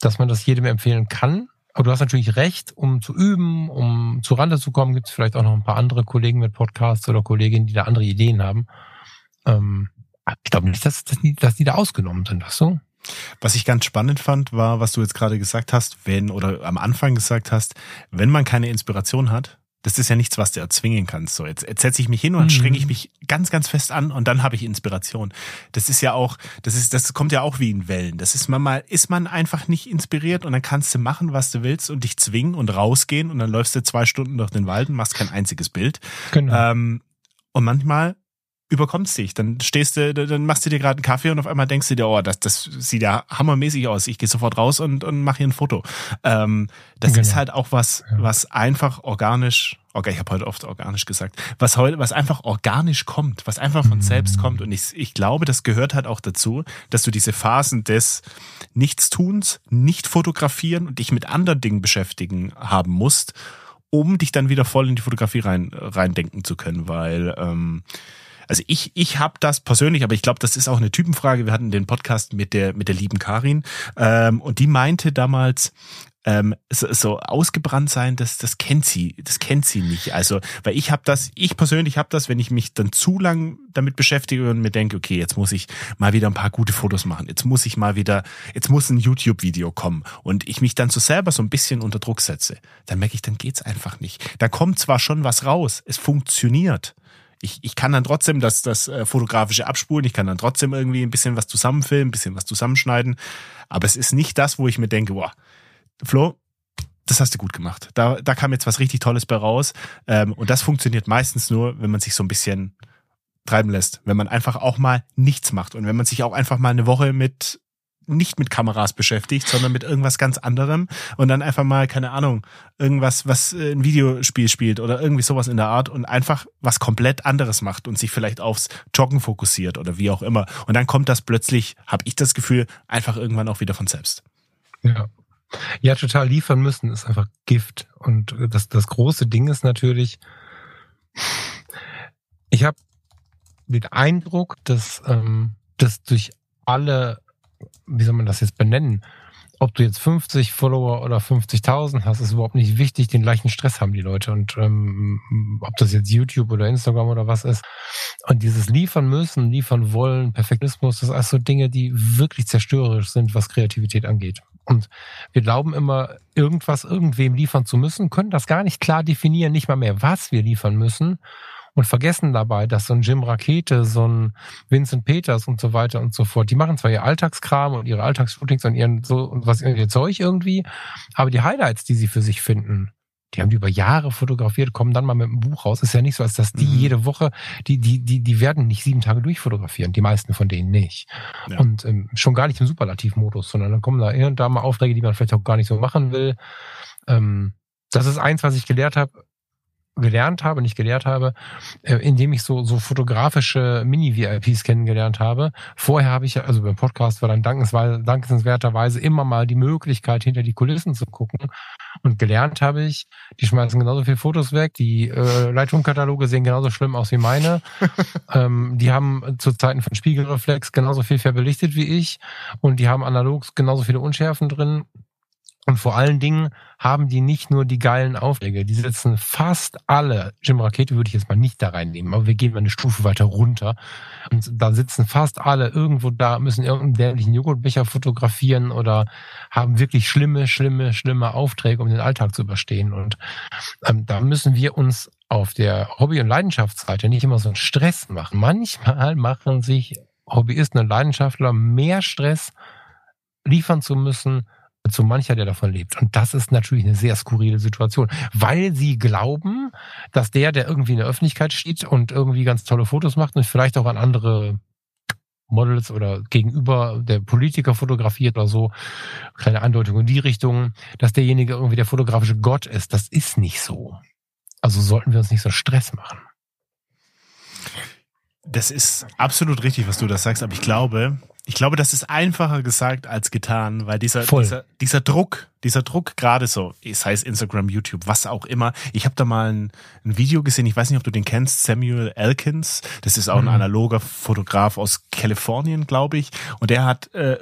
[SPEAKER 2] dass man das jedem empfehlen kann. Aber du hast natürlich recht, um zu üben, um zu Rande zu kommen, gibt es vielleicht auch noch ein paar andere Kollegen mit Podcasts oder Kolleginnen, die da andere Ideen haben. Ähm, ich glaube nicht, dass, dass, die, dass die da ausgenommen sind, weißt du?
[SPEAKER 1] Was ich ganz spannend fand, war, was du jetzt gerade gesagt hast, wenn oder am Anfang gesagt hast, wenn man keine Inspiration hat, das ist ja nichts, was du erzwingen kannst. So, jetzt, jetzt setze ich mich hin und mhm. strenge ich mich ganz, ganz fest an und dann habe ich Inspiration. Das ist ja auch, das ist, das kommt ja auch wie in Wellen. Das ist man mal, ist man einfach nicht inspiriert und dann kannst du machen, was du willst und dich zwingen und rausgehen und dann läufst du zwei Stunden durch den Wald und machst kein einziges Bild. Genau. Ähm, und manchmal überkommt's dich. Dann stehst du, dann machst du dir gerade einen Kaffee und auf einmal denkst du dir, oh, das, das sieht ja hammermäßig aus. Ich gehe sofort raus und, und mache hier ein Foto. Ähm, das genau. ist halt auch was, was einfach organisch, okay, ich habe heute oft organisch gesagt, was heute, was einfach organisch kommt, was einfach von mhm. selbst kommt. Und ich, ich glaube, das gehört halt auch dazu, dass du diese Phasen des Nichtstuns, nicht fotografieren und dich mit anderen Dingen beschäftigen haben musst, um dich dann wieder voll in die Fotografie rein, reindenken zu können, weil ähm, also ich, ich habe das persönlich, aber ich glaube, das ist auch eine Typenfrage. Wir hatten den Podcast mit der, mit der lieben Karin ähm, und die meinte damals, ähm, so, so ausgebrannt sein, das, das kennt sie, das kennt sie nicht. Also, weil ich habe das, ich persönlich habe das, wenn ich mich dann zu lang damit beschäftige und mir denke, okay, jetzt muss ich mal wieder ein paar gute Fotos machen, jetzt muss ich mal wieder, jetzt muss ein YouTube-Video kommen und ich mich dann so selber so ein bisschen unter Druck setze, dann merke ich, dann geht's einfach nicht. Da kommt zwar schon was raus, es funktioniert, ich, ich kann dann trotzdem das, das äh, fotografische abspulen, ich kann dann trotzdem irgendwie ein bisschen was zusammenfilmen, ein bisschen was zusammenschneiden. Aber es ist nicht das, wo ich mir denke, boah, Flo, das hast du gut gemacht. Da, da kam jetzt was richtig Tolles bei raus. Ähm, und das funktioniert meistens nur, wenn man sich so ein bisschen treiben lässt. Wenn man einfach auch mal nichts macht und wenn man sich auch einfach mal eine Woche mit nicht mit Kameras beschäftigt, sondern mit irgendwas ganz anderem und dann einfach mal, keine Ahnung, irgendwas, was äh, ein Videospiel spielt oder irgendwie sowas in der Art und einfach was komplett anderes macht und sich vielleicht aufs Joggen fokussiert oder wie auch immer. Und dann kommt das plötzlich, habe ich das Gefühl, einfach irgendwann auch wieder von selbst.
[SPEAKER 2] Ja. Ja, total liefern müssen ist einfach Gift. Und das, das große Ding ist natürlich, ich habe den Eindruck, dass, ähm, dass durch alle wie soll man das jetzt benennen? Ob du jetzt 50 Follower oder 50.000 hast, ist überhaupt nicht wichtig. Den gleichen Stress haben die Leute. Und ähm, ob das jetzt YouTube oder Instagram oder was ist. Und dieses liefern müssen, liefern wollen, Perfektionismus, das sind alles so Dinge, die wirklich zerstörerisch sind, was Kreativität angeht. Und wir glauben immer, irgendwas irgendwem liefern zu müssen, können das gar nicht klar definieren, nicht mal mehr, was wir liefern müssen und vergessen dabei, dass so ein Jim Rakete, so ein Vincent Peters und so weiter und so fort, die machen zwar ihr Alltagskram und ihre Alltagsshootings und ihren so und was ihr Zeug irgendwie, aber die Highlights, die sie für sich finden, die haben die über Jahre fotografiert, kommen dann mal mit einem Buch raus. Ist ja nicht so, als dass die mhm. jede Woche, die, die, die, die werden nicht sieben Tage durchfotografieren, die meisten von denen nicht. Ja. Und ähm, schon gar nicht im Superlativmodus, sondern dann kommen da hier und da mal Aufträge, die man vielleicht auch gar nicht so machen will. Ähm, das ist eins, was ich gelehrt habe gelernt habe, nicht gelehrt habe, äh, indem ich so, so fotografische Mini-VIPs kennengelernt habe. Vorher habe ich, also beim Podcast war dann dankenswerterweise immer mal die Möglichkeit, hinter die Kulissen zu gucken. Und gelernt habe ich, die schmeißen genauso viele Fotos weg, die äh, Lightroom-Kataloge sehen genauso schlimm aus wie meine. [laughs] ähm, die haben zu Zeiten von Spiegelreflex genauso viel verbelichtet wie ich und die haben analog genauso viele Unschärfen drin und vor allen Dingen haben die nicht nur die geilen Aufträge, die sitzen fast alle, Jim Rakete würde ich jetzt mal nicht da reinnehmen, aber wir gehen mal eine Stufe weiter runter. Und da sitzen fast alle irgendwo da, müssen irgendeinen dämlichen Joghurtbecher fotografieren oder haben wirklich schlimme, schlimme, schlimme Aufträge, um den Alltag zu überstehen. Und ähm, da müssen wir uns auf der Hobby- und Leidenschaftsseite nicht immer so einen Stress machen. Manchmal machen sich Hobbyisten und Leidenschaftler mehr Stress, liefern zu müssen, so mancher, der davon lebt. Und das ist natürlich eine sehr skurrile Situation, weil sie glauben, dass der, der irgendwie in der Öffentlichkeit steht und irgendwie ganz tolle Fotos macht und vielleicht auch an andere Models oder gegenüber der Politiker fotografiert oder so, kleine Andeutung in die Richtung, dass derjenige irgendwie der fotografische Gott ist. Das ist nicht so. Also sollten wir uns nicht so Stress machen.
[SPEAKER 1] Das ist absolut richtig, was du da sagst, aber ich glaube, ich glaube, das ist einfacher gesagt als getan, weil dieser, dieser, dieser Druck, dieser Druck gerade so, sei es Instagram, YouTube, was auch immer. Ich habe da mal ein, ein, Video gesehen, ich weiß nicht, ob du den kennst, Samuel Elkins. Das ist auch mhm. ein analoger Fotograf aus Kalifornien, glaube ich. Und der hat äh,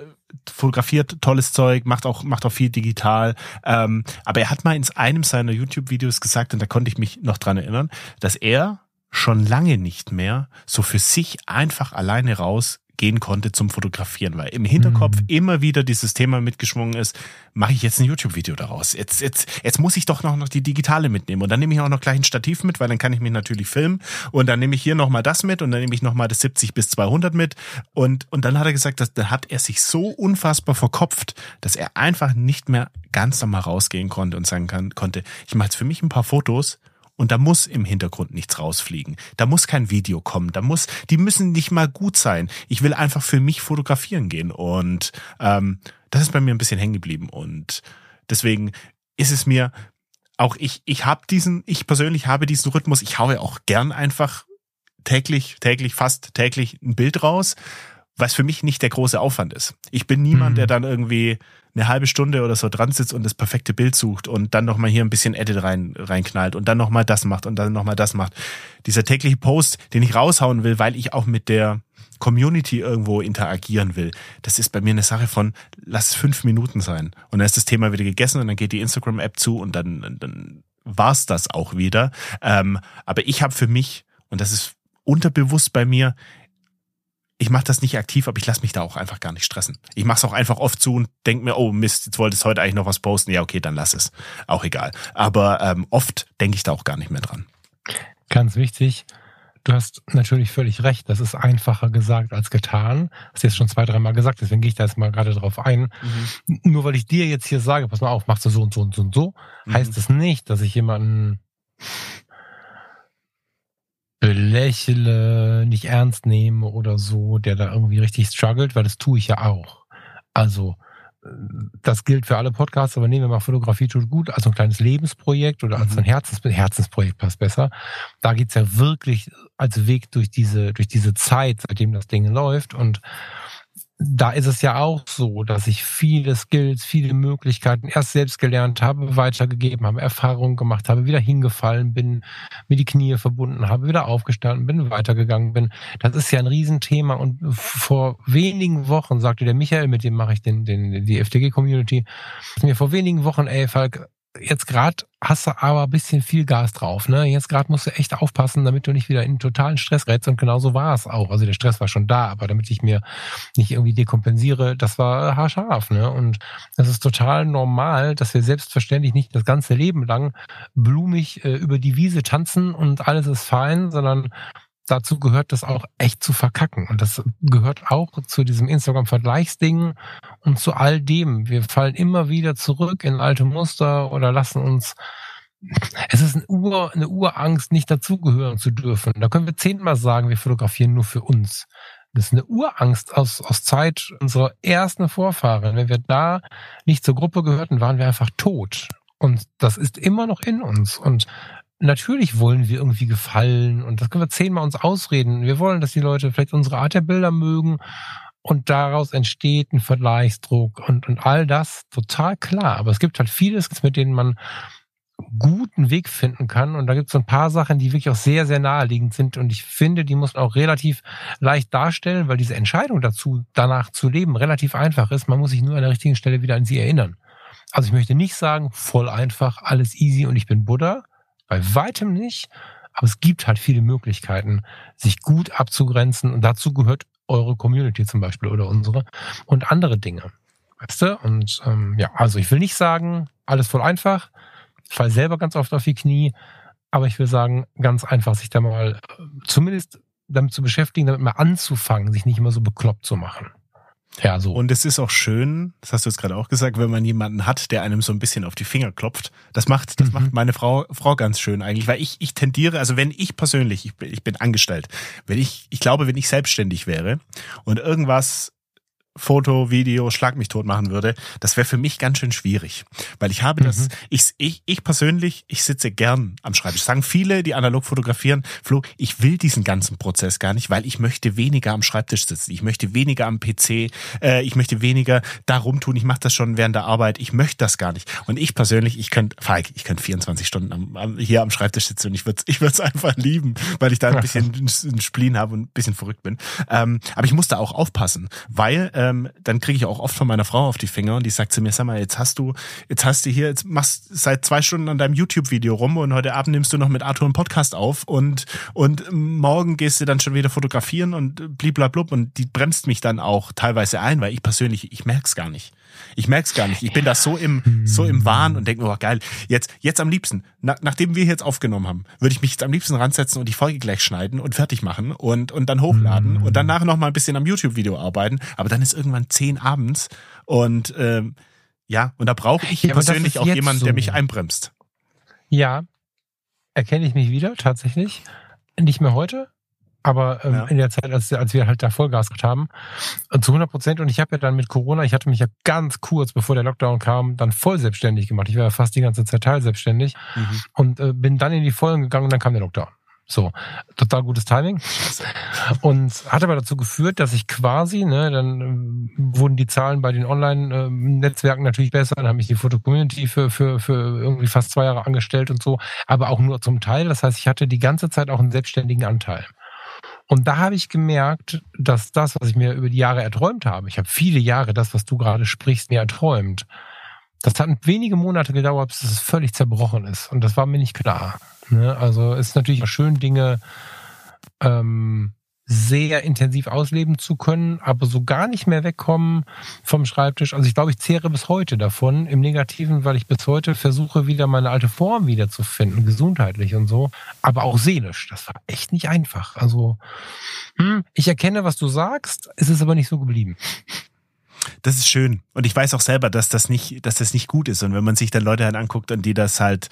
[SPEAKER 1] fotografiert tolles Zeug, macht auch, macht auch viel digital. Ähm, aber er hat mal in einem seiner YouTube-Videos gesagt, und da konnte ich mich noch dran erinnern, dass er schon lange nicht mehr so für sich einfach alleine raus gehen konnte zum Fotografieren, weil im Hinterkopf mhm. immer wieder dieses Thema mitgeschwungen ist, mache ich jetzt ein YouTube-Video daraus. Jetzt, jetzt, jetzt muss ich doch noch, noch die digitale mitnehmen. Und dann nehme ich auch noch gleich ein Stativ mit, weil dann kann ich mich natürlich filmen. Und dann nehme ich hier nochmal das mit und dann nehme ich nochmal das 70 bis 200 mit. Und, und dann hat er gesagt, dass, dann hat er sich so unfassbar verkopft, dass er einfach nicht mehr ganz normal rausgehen konnte und sagen kann, konnte, ich mache jetzt für mich ein paar Fotos und da muss im Hintergrund nichts rausfliegen. Da muss kein Video kommen. Da muss, die müssen nicht mal gut sein. Ich will einfach für mich fotografieren gehen. Und ähm, das ist bei mir ein bisschen hängen geblieben. Und deswegen ist es mir auch ich, ich habe diesen, ich persönlich habe diesen Rhythmus. Ich haue auch gern einfach täglich, täglich, fast täglich ein Bild raus was für mich nicht der große Aufwand ist. Ich bin niemand, mhm. der dann irgendwie eine halbe Stunde oder so dran sitzt und das perfekte Bild sucht und dann nochmal hier ein bisschen Edit rein, reinknallt und dann nochmal das macht und dann nochmal das macht. Dieser tägliche Post, den ich raushauen will, weil ich auch mit der Community irgendwo interagieren will, das ist bei mir eine Sache von, lass es fünf Minuten sein. Und dann ist das Thema wieder gegessen und dann geht die Instagram-App zu und dann, dann war's das auch wieder. Ähm, aber ich habe für mich, und das ist unterbewusst bei mir, ich mache das nicht aktiv, aber ich lasse mich da auch einfach gar nicht stressen. Ich mache es auch einfach oft zu und denke mir, oh Mist, jetzt wolltest du heute eigentlich noch was posten. Ja, okay, dann lass es. Auch egal. Aber ähm, oft denke ich da auch gar nicht mehr dran.
[SPEAKER 2] Ganz wichtig, du hast natürlich völlig recht. Das ist einfacher gesagt als getan. Hast jetzt schon zwei, dreimal gesagt, deswegen gehe ich da jetzt mal gerade drauf ein. Mhm. Nur weil ich dir jetzt hier sage, pass mal auf, machst du so und so und so und so, mhm. heißt es das nicht, dass ich jemanden belächle, nicht ernst nehme oder so, der da irgendwie richtig struggelt, weil das tue ich ja auch. Also, das gilt für alle Podcasts, aber nehmen wir mal Fotografie tut gut als ein kleines Lebensprojekt oder als mhm. ein Herzens Herzensprojekt passt besser. Da geht's ja wirklich als Weg durch diese, durch diese Zeit, seitdem das Ding läuft und da ist es ja auch so, dass ich viele Skills, viele Möglichkeiten erst selbst gelernt habe, weitergegeben habe, Erfahrungen gemacht habe, wieder hingefallen bin, mir die Knie verbunden habe, wieder aufgestanden bin, weitergegangen bin. Das ist ja ein Riesenthema und vor wenigen Wochen sagte der Michael, mit dem mache ich den, den, die FTG-Community, mir vor wenigen Wochen, ey Falk, jetzt gerade hast du aber ein bisschen viel Gas drauf. Ne? Jetzt gerade musst du echt aufpassen, damit du nicht wieder in totalen Stress rätst. Und genauso war es auch. Also der Stress war schon da, aber damit ich mir nicht irgendwie dekompensiere, das war haarscharf. Ne? Und das ist total normal, dass wir selbstverständlich nicht das ganze Leben lang blumig äh, über die Wiese tanzen und alles ist fein, sondern dazu gehört das auch echt zu verkacken. Und das gehört auch zu diesem Instagram-Vergleichsding und zu all dem. Wir fallen immer wieder zurück in alte Muster oder lassen uns es ist eine, Ur, eine Urangst, nicht dazugehören zu dürfen. Da können wir zehnmal sagen, wir fotografieren nur für uns. Das ist eine Urangst aus, aus Zeit unserer ersten Vorfahren. Wenn wir da nicht zur Gruppe gehörten, waren wir einfach tot. Und das ist immer noch in uns. Und natürlich wollen wir irgendwie gefallen und das können wir zehnmal uns ausreden. Wir wollen, dass die Leute vielleicht unsere Art der Bilder mögen und daraus entsteht ein Vergleichsdruck und, und all das total klar. Aber es gibt halt vieles, mit denen man guten Weg finden kann. Und da gibt es so ein paar Sachen, die wirklich auch sehr, sehr naheliegend sind. Und ich finde, die muss man auch relativ leicht darstellen, weil diese Entscheidung dazu, danach zu leben, relativ einfach ist. Man muss sich nur an der richtigen Stelle wieder an sie erinnern. Also ich möchte nicht sagen, voll einfach, alles easy und ich bin Buddha. Bei weitem nicht. Aber es gibt halt viele Möglichkeiten, sich gut abzugrenzen. Und dazu gehört eure Community zum Beispiel oder unsere und andere Dinge. Weißt du? Und ähm, ja, also ich will nicht sagen, alles voll einfach. Ich falle selber ganz oft auf die Knie. Aber ich will sagen, ganz einfach, sich da mal äh, zumindest damit zu beschäftigen, damit mal anzufangen, sich nicht immer so bekloppt zu machen.
[SPEAKER 1] Ja, so. Und es ist auch schön, das hast du jetzt gerade auch gesagt, wenn man jemanden hat, der einem so ein bisschen auf die Finger klopft. Das macht, das mhm. macht meine Frau, Frau ganz schön eigentlich, weil ich, ich tendiere, also wenn ich persönlich, ich, ich bin angestellt, wenn ich, ich glaube, wenn ich selbstständig wäre und irgendwas Foto, Video, Schlag mich tot machen würde, das wäre für mich ganz schön schwierig. Weil ich habe mhm. das, ich, ich, ich persönlich, ich sitze gern am Schreibtisch. Sagen viele, die analog fotografieren, Flo, ich will diesen ganzen Prozess gar nicht, weil ich möchte weniger am Schreibtisch sitzen. Ich möchte weniger am PC, äh, ich möchte weniger darum tun, ich mache das schon während der Arbeit, ich möchte das gar nicht. Und ich persönlich, ich könnte, Falk, ich könnte 24 Stunden am, am, hier am Schreibtisch sitzen und ich würde ich es [laughs] einfach lieben, weil ich da ein bisschen einen Spleen habe und ein bisschen verrückt bin. Ähm, aber ich muss da auch aufpassen, weil äh, ähm, dann kriege ich auch oft von meiner Frau auf die Finger und die sagt zu mir, sag mal, jetzt hast du, jetzt hast du hier, jetzt machst seit zwei Stunden an deinem YouTube-Video rum und heute Abend nimmst du noch mit Arthur einen Podcast auf und, und morgen gehst du dann schon wieder fotografieren und bliblablub und die bremst mich dann auch teilweise ein, weil ich persönlich, ich merk's gar nicht. Ich merk's gar nicht. Ich bin da so im, so im Wahn und denke mir, oh geil, jetzt, jetzt am liebsten, na, nachdem wir jetzt aufgenommen haben, würde ich mich jetzt am liebsten ransetzen und die Folge gleich schneiden und fertig machen und, und dann hochladen und danach noch mal ein bisschen am YouTube-Video arbeiten. Aber dann ist irgendwann zehn abends und ähm, ja, und da brauche ich ja, persönlich auch jemanden, so. der mich einbremst.
[SPEAKER 2] Ja, erkenne ich mich wieder, tatsächlich. Nicht mehr heute, aber ähm, ja. in der Zeit, als, als wir halt da Vollgas haben, äh, zu 100 Prozent. Und ich habe ja dann mit Corona, ich hatte mich ja ganz kurz, bevor der Lockdown kam, dann voll selbstständig gemacht. Ich war ja fast die ganze Zeit teilselbstständig mhm. und äh, bin dann in die Vollen gegangen und dann kam der Lockdown. So, total gutes Timing. Und hat aber dazu geführt, dass ich quasi, ne, dann äh, wurden die Zahlen bei den Online-Netzwerken natürlich besser, dann habe ich die Foto-Community für, für, für irgendwie fast zwei Jahre angestellt und so, aber auch nur zum Teil. Das heißt, ich hatte die ganze Zeit auch einen selbstständigen Anteil. Und da habe ich gemerkt, dass das, was ich mir über die Jahre erträumt habe, ich habe viele Jahre das, was du gerade sprichst, mir erträumt. Das hat wenige Monate gedauert, bis es völlig zerbrochen ist. Und das war mir nicht klar. Ne? Also es ist natürlich schön, Dinge ähm, sehr intensiv ausleben zu können, aber so gar nicht mehr wegkommen vom Schreibtisch. Also ich glaube, ich zehre bis heute davon im Negativen, weil ich bis heute versuche, wieder meine alte Form wiederzufinden, gesundheitlich und so, aber auch seelisch. Das war echt nicht einfach. Also hm, ich erkenne, was du sagst, es ist aber nicht so geblieben.
[SPEAKER 1] Das ist schön. Und ich weiß auch selber, dass das nicht, dass das nicht gut ist. Und wenn man sich dann Leute halt anguckt, an die das halt,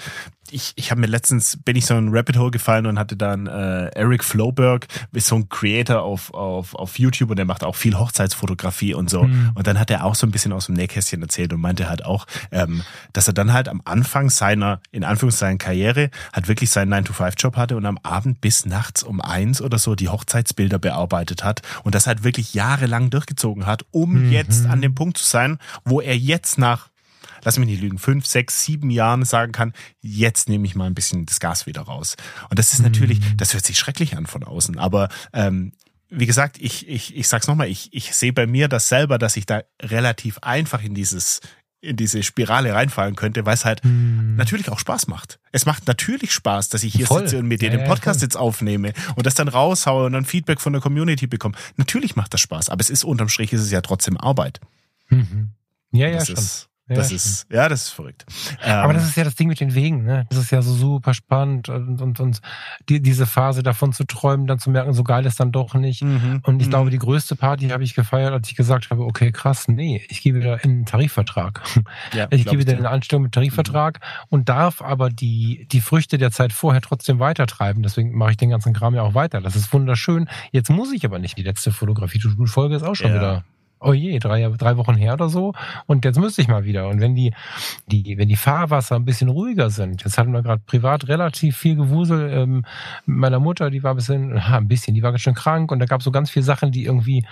[SPEAKER 1] ich, ich habe mir letztens, bin ich so ein Rabbit Hole gefallen und hatte dann äh, Eric Floberg, ist so ein Creator auf, auf, auf YouTube und der macht auch viel Hochzeitsfotografie und so. Mhm. Und dann hat er auch so ein bisschen aus dem Nähkästchen erzählt und meinte halt auch, ähm, dass er dann halt am Anfang seiner, in Anführungszeichen, Karriere, halt wirklich seinen 9-to-5-Job hatte und am Abend bis nachts um eins oder so die Hochzeitsbilder bearbeitet hat und das halt wirklich jahrelang durchgezogen hat, um mhm. jetzt an dem Punkt zu sein, wo er jetzt nach lass mich nicht lügen, fünf, sechs, sieben Jahren sagen kann, jetzt nehme ich mal ein bisschen das Gas wieder raus. Und das ist natürlich, mhm. das hört sich schrecklich an von außen, aber ähm, wie gesagt, ich, ich, ich sag's nochmal, ich, ich sehe bei mir das selber, dass ich da relativ einfach in dieses, in diese Spirale reinfallen könnte, weil es halt hm. natürlich auch Spaß macht. Es macht natürlich Spaß, dass ich hier voll. sitze und mit dir ja, den Podcast ja, jetzt aufnehme und das dann raushaue und dann Feedback von der Community bekomme. Natürlich macht das Spaß, aber es ist unterm Strich ist es ja trotzdem Arbeit.
[SPEAKER 2] Mhm. Ja, ja, schon.
[SPEAKER 1] Ist, das ja, ist, ja, das ist verrückt.
[SPEAKER 2] Aber das ähm, ist ja das Ding mit den Wegen, ne? Das ist ja so super spannend und, und, und die, diese Phase davon zu träumen, dann zu merken, so geil ist dann doch nicht. Mhm. Und ich mhm. glaube, die größte Party habe ich gefeiert, als ich gesagt habe, okay, krass, nee, ich gehe wieder in einen Tarifvertrag. Ja, [laughs] ich gehe wieder in eine Anstellung mit Tarifvertrag mhm. und darf aber die, die Früchte der Zeit vorher trotzdem weitertreiben. Deswegen mache ich den ganzen Kram ja auch weiter. Das ist wunderschön. Jetzt muss ich aber nicht. Die letzte Fotografie-Folge ist auch schon ja. wieder oh je, drei, drei Wochen her oder so. Und jetzt müsste ich mal wieder. Und wenn die, die, wenn die Fahrwasser ein bisschen ruhiger sind, jetzt hatten wir gerade privat relativ viel Gewusel. Ähm, meiner Mutter, die war ein bisschen, ein bisschen, die war ganz schön krank und da gab es so ganz viele Sachen, die irgendwie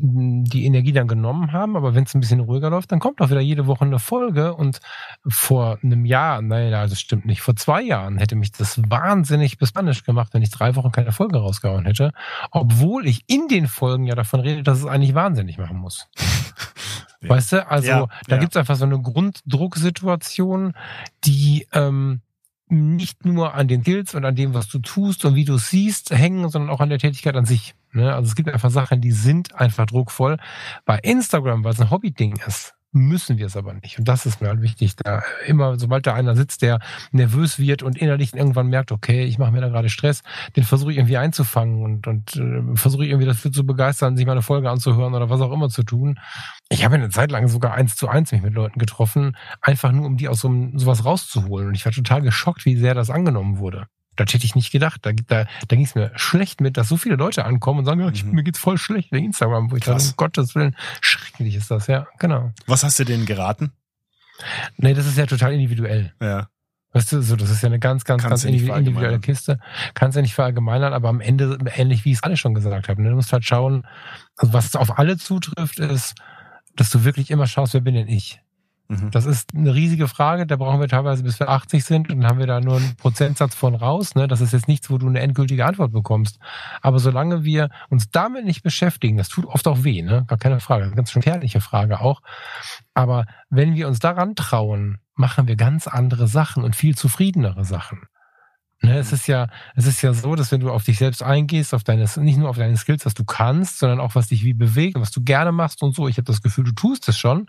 [SPEAKER 2] die Energie dann genommen haben, aber wenn es ein bisschen ruhiger läuft, dann kommt auch wieder jede Woche eine Folge und vor einem Jahr, nein, das stimmt nicht, vor zwei Jahren hätte mich das wahnsinnig bespanisch gemacht, wenn ich drei Wochen keine Folge rausgehauen hätte, obwohl ich in den Folgen ja davon rede, dass es eigentlich wahnsinnig machen muss. [laughs] Ja. Weißt du, also ja, da ja. gibt's einfach so eine Grunddrucksituation, die ähm, nicht nur an den Skills und an dem, was du tust und wie du es siehst, hängen, sondern auch an der Tätigkeit an sich. Ne? Also es gibt einfach Sachen, die sind einfach druckvoll. Bei Instagram, weil es ein Hobby-Ding ist, müssen wir es aber nicht. Und das ist mir halt wichtig. Da immer, sobald da einer sitzt, der nervös wird und innerlich irgendwann merkt, okay, ich mache mir da gerade Stress, den versuche ich irgendwie einzufangen und, und äh, versuche ich irgendwie dafür zu begeistern, sich mal eine Folge anzuhören oder was auch immer zu tun. Ich habe eine Zeit lang sogar eins zu eins mich mit Leuten getroffen, einfach nur um die aus so sowas rauszuholen. Und ich war total geschockt, wie sehr das angenommen wurde. Das hätte ich nicht gedacht. Da, da, da ging es mir schlecht mit, dass so viele Leute ankommen und sagen, ja, ich, mhm. mir geht's voll schlecht wegen Instagram. Wo ich dachte, um Gottes Willen, schrecklich ist das, ja, genau.
[SPEAKER 1] Was hast du denen geraten?
[SPEAKER 2] Nee, das ist ja total individuell.
[SPEAKER 1] Ja.
[SPEAKER 2] Weißt du, so, das ist ja eine ganz, ganz, Kannst ganz individuelle Kiste. Kannst ja nicht verallgemeinern, aber am Ende, ähnlich wie ich es alle schon gesagt habe, ne? du musst halt schauen, also was auf alle zutrifft, ist, dass du wirklich immer schaust, wer bin denn ich? Mhm. Das ist eine riesige Frage. Da brauchen wir teilweise bis wir 80 sind und dann haben wir da nur einen Prozentsatz von raus. Ne? Das ist jetzt nichts, wo du eine endgültige Antwort bekommst. Aber solange wir uns damit nicht beschäftigen, das tut oft auch weh, ne? gar keine Frage. Ganz schön gefährliche Frage auch. Aber wenn wir uns daran trauen, machen wir ganz andere Sachen und viel zufriedenere Sachen. Ne, es ist ja, es ist ja so, dass wenn du auf dich selbst eingehst, auf deine, nicht nur auf deine Skills, was du kannst, sondern auch was dich wie bewegt, was du gerne machst und so. Ich habe das Gefühl, du tust es schon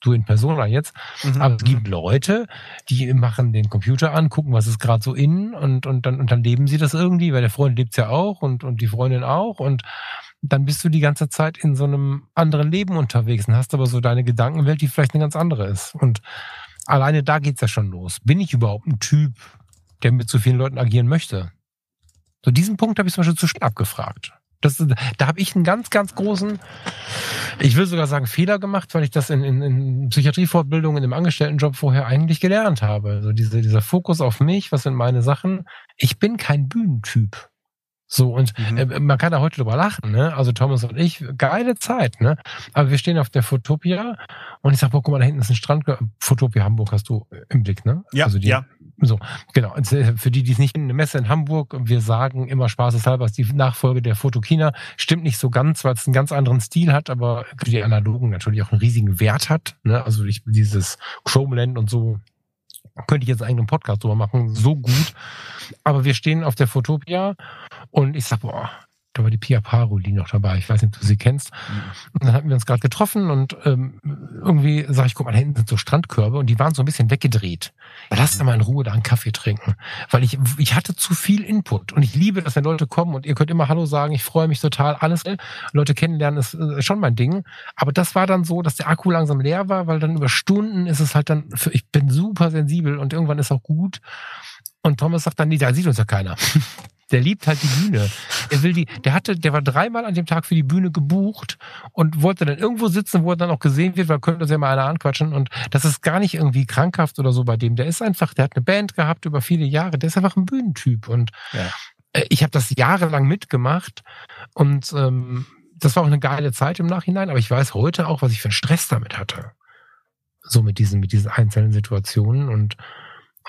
[SPEAKER 2] du in Persona jetzt. Mhm. Aber es gibt. Leute, die machen den Computer an, gucken, was ist gerade so innen und, und, dann, und dann leben sie das irgendwie, weil der Freund lebt's ja auch und, und die Freundin auch und dann bist du die ganze Zeit in so einem anderen Leben unterwegs und hast aber so deine Gedankenwelt, die vielleicht eine ganz andere ist. Und alleine da geht's ja schon los. Bin ich überhaupt ein Typ, der mit so vielen Leuten agieren möchte? So diesen Punkt habe ich zum Beispiel zu spät abgefragt. Das, da habe ich einen ganz, ganz großen, ich will sogar sagen, Fehler gemacht, weil ich das in, in, in Psychiatriefortbildungen im Angestelltenjob vorher eigentlich gelernt habe. Also diese, dieser Fokus auf mich, was sind meine Sachen. Ich bin kein Bühnentyp. So, und mhm. äh, man kann da heute drüber lachen, ne? Also Thomas und ich, geile Zeit, ne? Aber wir stehen auf der Fotopia und ich sag, boah, guck mal, da hinten ist ein Strand. Fotopia Hamburg hast du im Blick, ne?
[SPEAKER 1] Ja,
[SPEAKER 2] also
[SPEAKER 1] die, ja.
[SPEAKER 2] So, genau. Äh, für die, die es nicht in eine Messe in Hamburg, wir sagen immer spaßeshalber, ist die Nachfolge der Fotokina. Stimmt nicht so ganz, weil es einen ganz anderen Stil hat, aber für die Analogen natürlich auch einen riesigen Wert hat. Ne? Also ich, dieses Chromeland und so könnte ich jetzt einen eigenen Podcast drüber machen, so gut. Aber wir stehen auf der Fotopia und ich sag, boah, da war die Pia Paroli noch dabei. Ich weiß nicht, ob du sie kennst. Mhm. Und dann hatten wir uns gerade getroffen und ähm, irgendwie sag ich, guck mal, da hinten sind so Strandkörbe und die waren so ein bisschen weggedreht. Lass da mal in Ruhe da einen Kaffee trinken. Weil ich, ich hatte zu viel Input und ich liebe, dass wenn Leute kommen und ihr könnt immer Hallo sagen, ich freue mich total, alles. Leute kennenlernen ist äh, schon mein Ding. Aber das war dann so, dass der Akku langsam leer war, weil dann über Stunden ist es halt dann, für, ich bin super sensibel und irgendwann ist auch gut. Und Thomas sagt dann, nee, da sieht uns ja keiner. [laughs] Der liebt halt die Bühne. Er will die, der hatte, der war dreimal an dem Tag für die Bühne gebucht und wollte dann irgendwo sitzen, wo er dann auch gesehen wird, weil könnte uns ja mal einer anquatschen. Und das ist gar nicht irgendwie krankhaft oder so bei dem. Der ist einfach, der hat eine Band gehabt über viele Jahre. Der ist einfach ein Bühnentyp. Und ja. Äh, ich habe das jahrelang mitgemacht und ähm, das war auch eine geile Zeit im Nachhinein. Aber ich weiß heute auch, was ich für einen Stress damit hatte. So mit diesen, mit diesen einzelnen Situationen. Und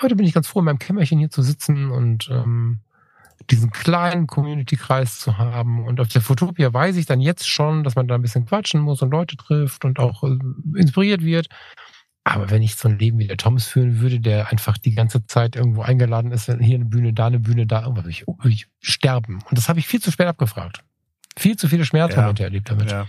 [SPEAKER 2] heute bin ich ganz froh, in meinem Kämmerchen hier zu sitzen und ähm, diesen kleinen Community-Kreis zu haben. Und auf der Fotopia weiß ich dann jetzt schon, dass man da ein bisschen quatschen muss und Leute trifft und auch äh, inspiriert wird. Aber wenn ich so ein Leben wie der Thomas führen würde, der einfach die ganze Zeit irgendwo eingeladen ist, hier eine Bühne, da eine Bühne, da irgendwas, würde ich, ich sterben. Und das habe ich viel zu spät abgefragt. Viel zu viele Schmerzmomente ja, erlebt damit. Ja.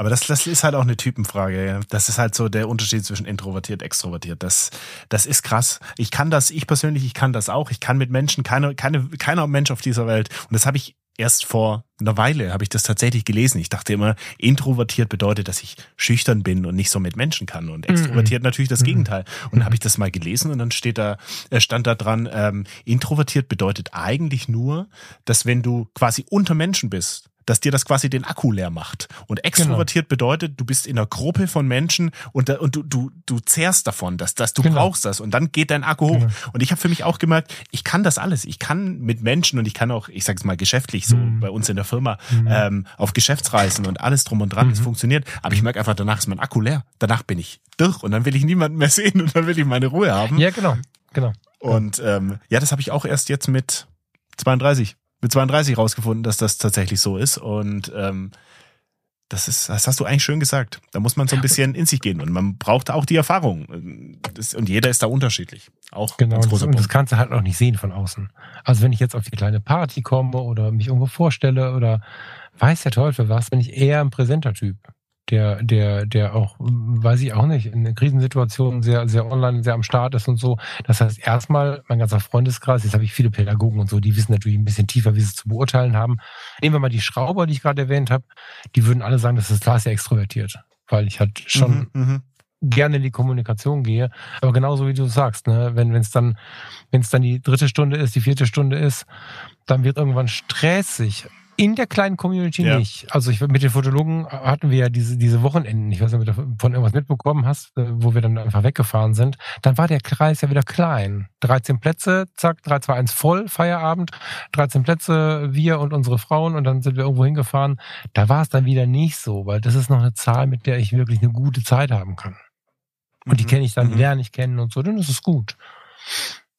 [SPEAKER 1] Aber das, das ist halt auch eine Typenfrage. Ja. Das ist halt so der Unterschied zwischen introvertiert, extrovertiert. Das, das ist krass. Ich kann das, ich persönlich, ich kann das auch. Ich kann mit Menschen, keine, keine, keiner Mensch auf dieser Welt. Und das habe ich erst vor einer Weile habe ich das tatsächlich gelesen. Ich dachte immer, introvertiert bedeutet, dass ich schüchtern bin und nicht so mit Menschen kann. Und mhm. extrovertiert mm -mm. natürlich das Gegenteil. Und dann habe ich das mal gelesen und dann steht da, äh, stand da dran, ähm, introvertiert bedeutet eigentlich nur, dass wenn du quasi unter Menschen bist, dass dir das quasi den Akku leer macht. Und extrovertiert genau. bedeutet, du bist in einer Gruppe von Menschen und, da, und du, du, du zehrst davon, dass, dass du genau. brauchst das und dann geht dein Akku hoch. Genau. Und ich habe für mich auch gemerkt, ich kann das alles. Ich kann mit Menschen und ich kann auch, ich sag's mal geschäftlich so mhm. bei uns in der Firma, mhm. ähm, auf Geschäftsreisen und alles drum und dran, mhm. es funktioniert. Aber ich merke einfach, danach ist mein Akku leer. Danach bin ich durch und dann will ich niemanden mehr [laughs] sehen und dann will ich meine Ruhe haben.
[SPEAKER 2] Ja, genau. genau.
[SPEAKER 1] Und ähm, ja, das habe ich auch erst jetzt mit 32 mit 32 rausgefunden, dass das tatsächlich so ist. Und ähm, das ist, das hast du eigentlich schön gesagt. Da muss man so ein bisschen in sich gehen und man braucht auch die Erfahrung. Das, und jeder ist da unterschiedlich. Auch
[SPEAKER 2] genau. Das, und das kannst du halt auch nicht sehen von außen. Also wenn ich jetzt auf die kleine Party komme oder mich irgendwo vorstelle oder weiß der Teufel was, bin ich eher ein präsenter Typ der, der, der auch, weiß ich auch nicht, in Krisensituationen sehr, sehr online, sehr am Start ist und so. Das heißt, erstmal, mein ganzer Freundeskreis, jetzt habe ich viele Pädagogen und so, die wissen natürlich ein bisschen tiefer, wie sie es zu beurteilen haben. Nehmen wir mal die Schrauber, die ich gerade erwähnt habe, die würden alle sagen, das ist klar sehr extrovertiert. Weil ich halt schon mhm, mhm gerne in die Kommunikation gehe. Aber genauso wie du sagst, ne, wenn es dann, wenn es dann die dritte Stunde ist, die vierte Stunde ist, dann wird irgendwann stressig. In der kleinen Community ja. nicht. Also ich mit den Fotologen hatten wir ja diese, diese Wochenenden, ich weiß nicht, ob du von irgendwas mitbekommen hast, äh, wo wir dann einfach weggefahren sind. Dann war der Kreis ja wieder klein. 13 Plätze, zack, 3, 2, 1 voll, Feierabend. 13 Plätze, wir und unsere Frauen und dann sind wir irgendwo hingefahren. Da war es dann wieder nicht so, weil das ist noch eine Zahl, mit der ich wirklich eine gute Zeit haben kann. Und die mhm. kenne ich dann, die mhm. lerne ich kennen und so, dann ist es gut.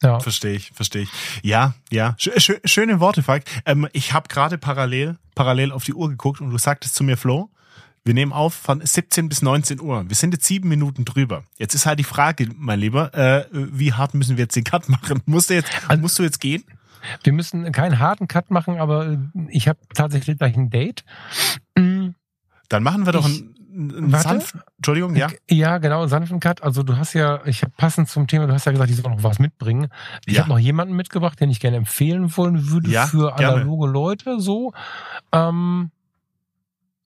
[SPEAKER 1] Ja. Verstehe ich, verstehe ich. Ja, ja. Sch schöne Worte, Falk. Ähm, ich habe gerade parallel, parallel auf die Uhr geguckt und du sagtest zu mir, Flo, wir nehmen auf von 17 bis 19 Uhr. Wir sind jetzt sieben Minuten drüber. Jetzt ist halt die Frage, mein Lieber, äh, wie hart müssen wir jetzt den Cut machen? [laughs] Musst du jetzt, also, musst du jetzt gehen?
[SPEAKER 2] Wir müssen keinen harten Cut machen, aber ich habe tatsächlich gleich ein Date.
[SPEAKER 1] Dann machen wir doch ich, ein
[SPEAKER 2] Sanft, Entschuldigung, ja? Ja, genau, sanften Cut. Also du hast ja, ich habe passend zum Thema, du hast ja gesagt, ich soll noch was mitbringen. Ich ja. habe noch jemanden mitgebracht, den ich gerne empfehlen wollen würde ja, für analoge gerne. Leute so. Ähm,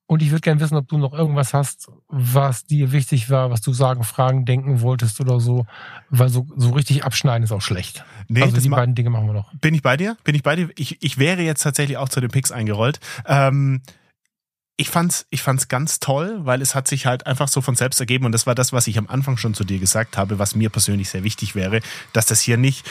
[SPEAKER 2] und ich würde gerne wissen, ob du noch irgendwas hast, was dir wichtig war, was du sagen, fragen, denken wolltest oder so. Weil so, so richtig abschneiden ist auch schlecht. Nee, also die beiden Dinge machen wir noch.
[SPEAKER 1] Bin ich bei dir? Bin ich bei dir? Ich, ich wäre jetzt tatsächlich auch zu den Picks eingerollt. Ähm, ich fand's, ich fand's ganz toll, weil es hat sich halt einfach so von selbst ergeben und das war das, was ich am Anfang schon zu dir gesagt habe, was mir persönlich sehr wichtig wäre, dass das hier nicht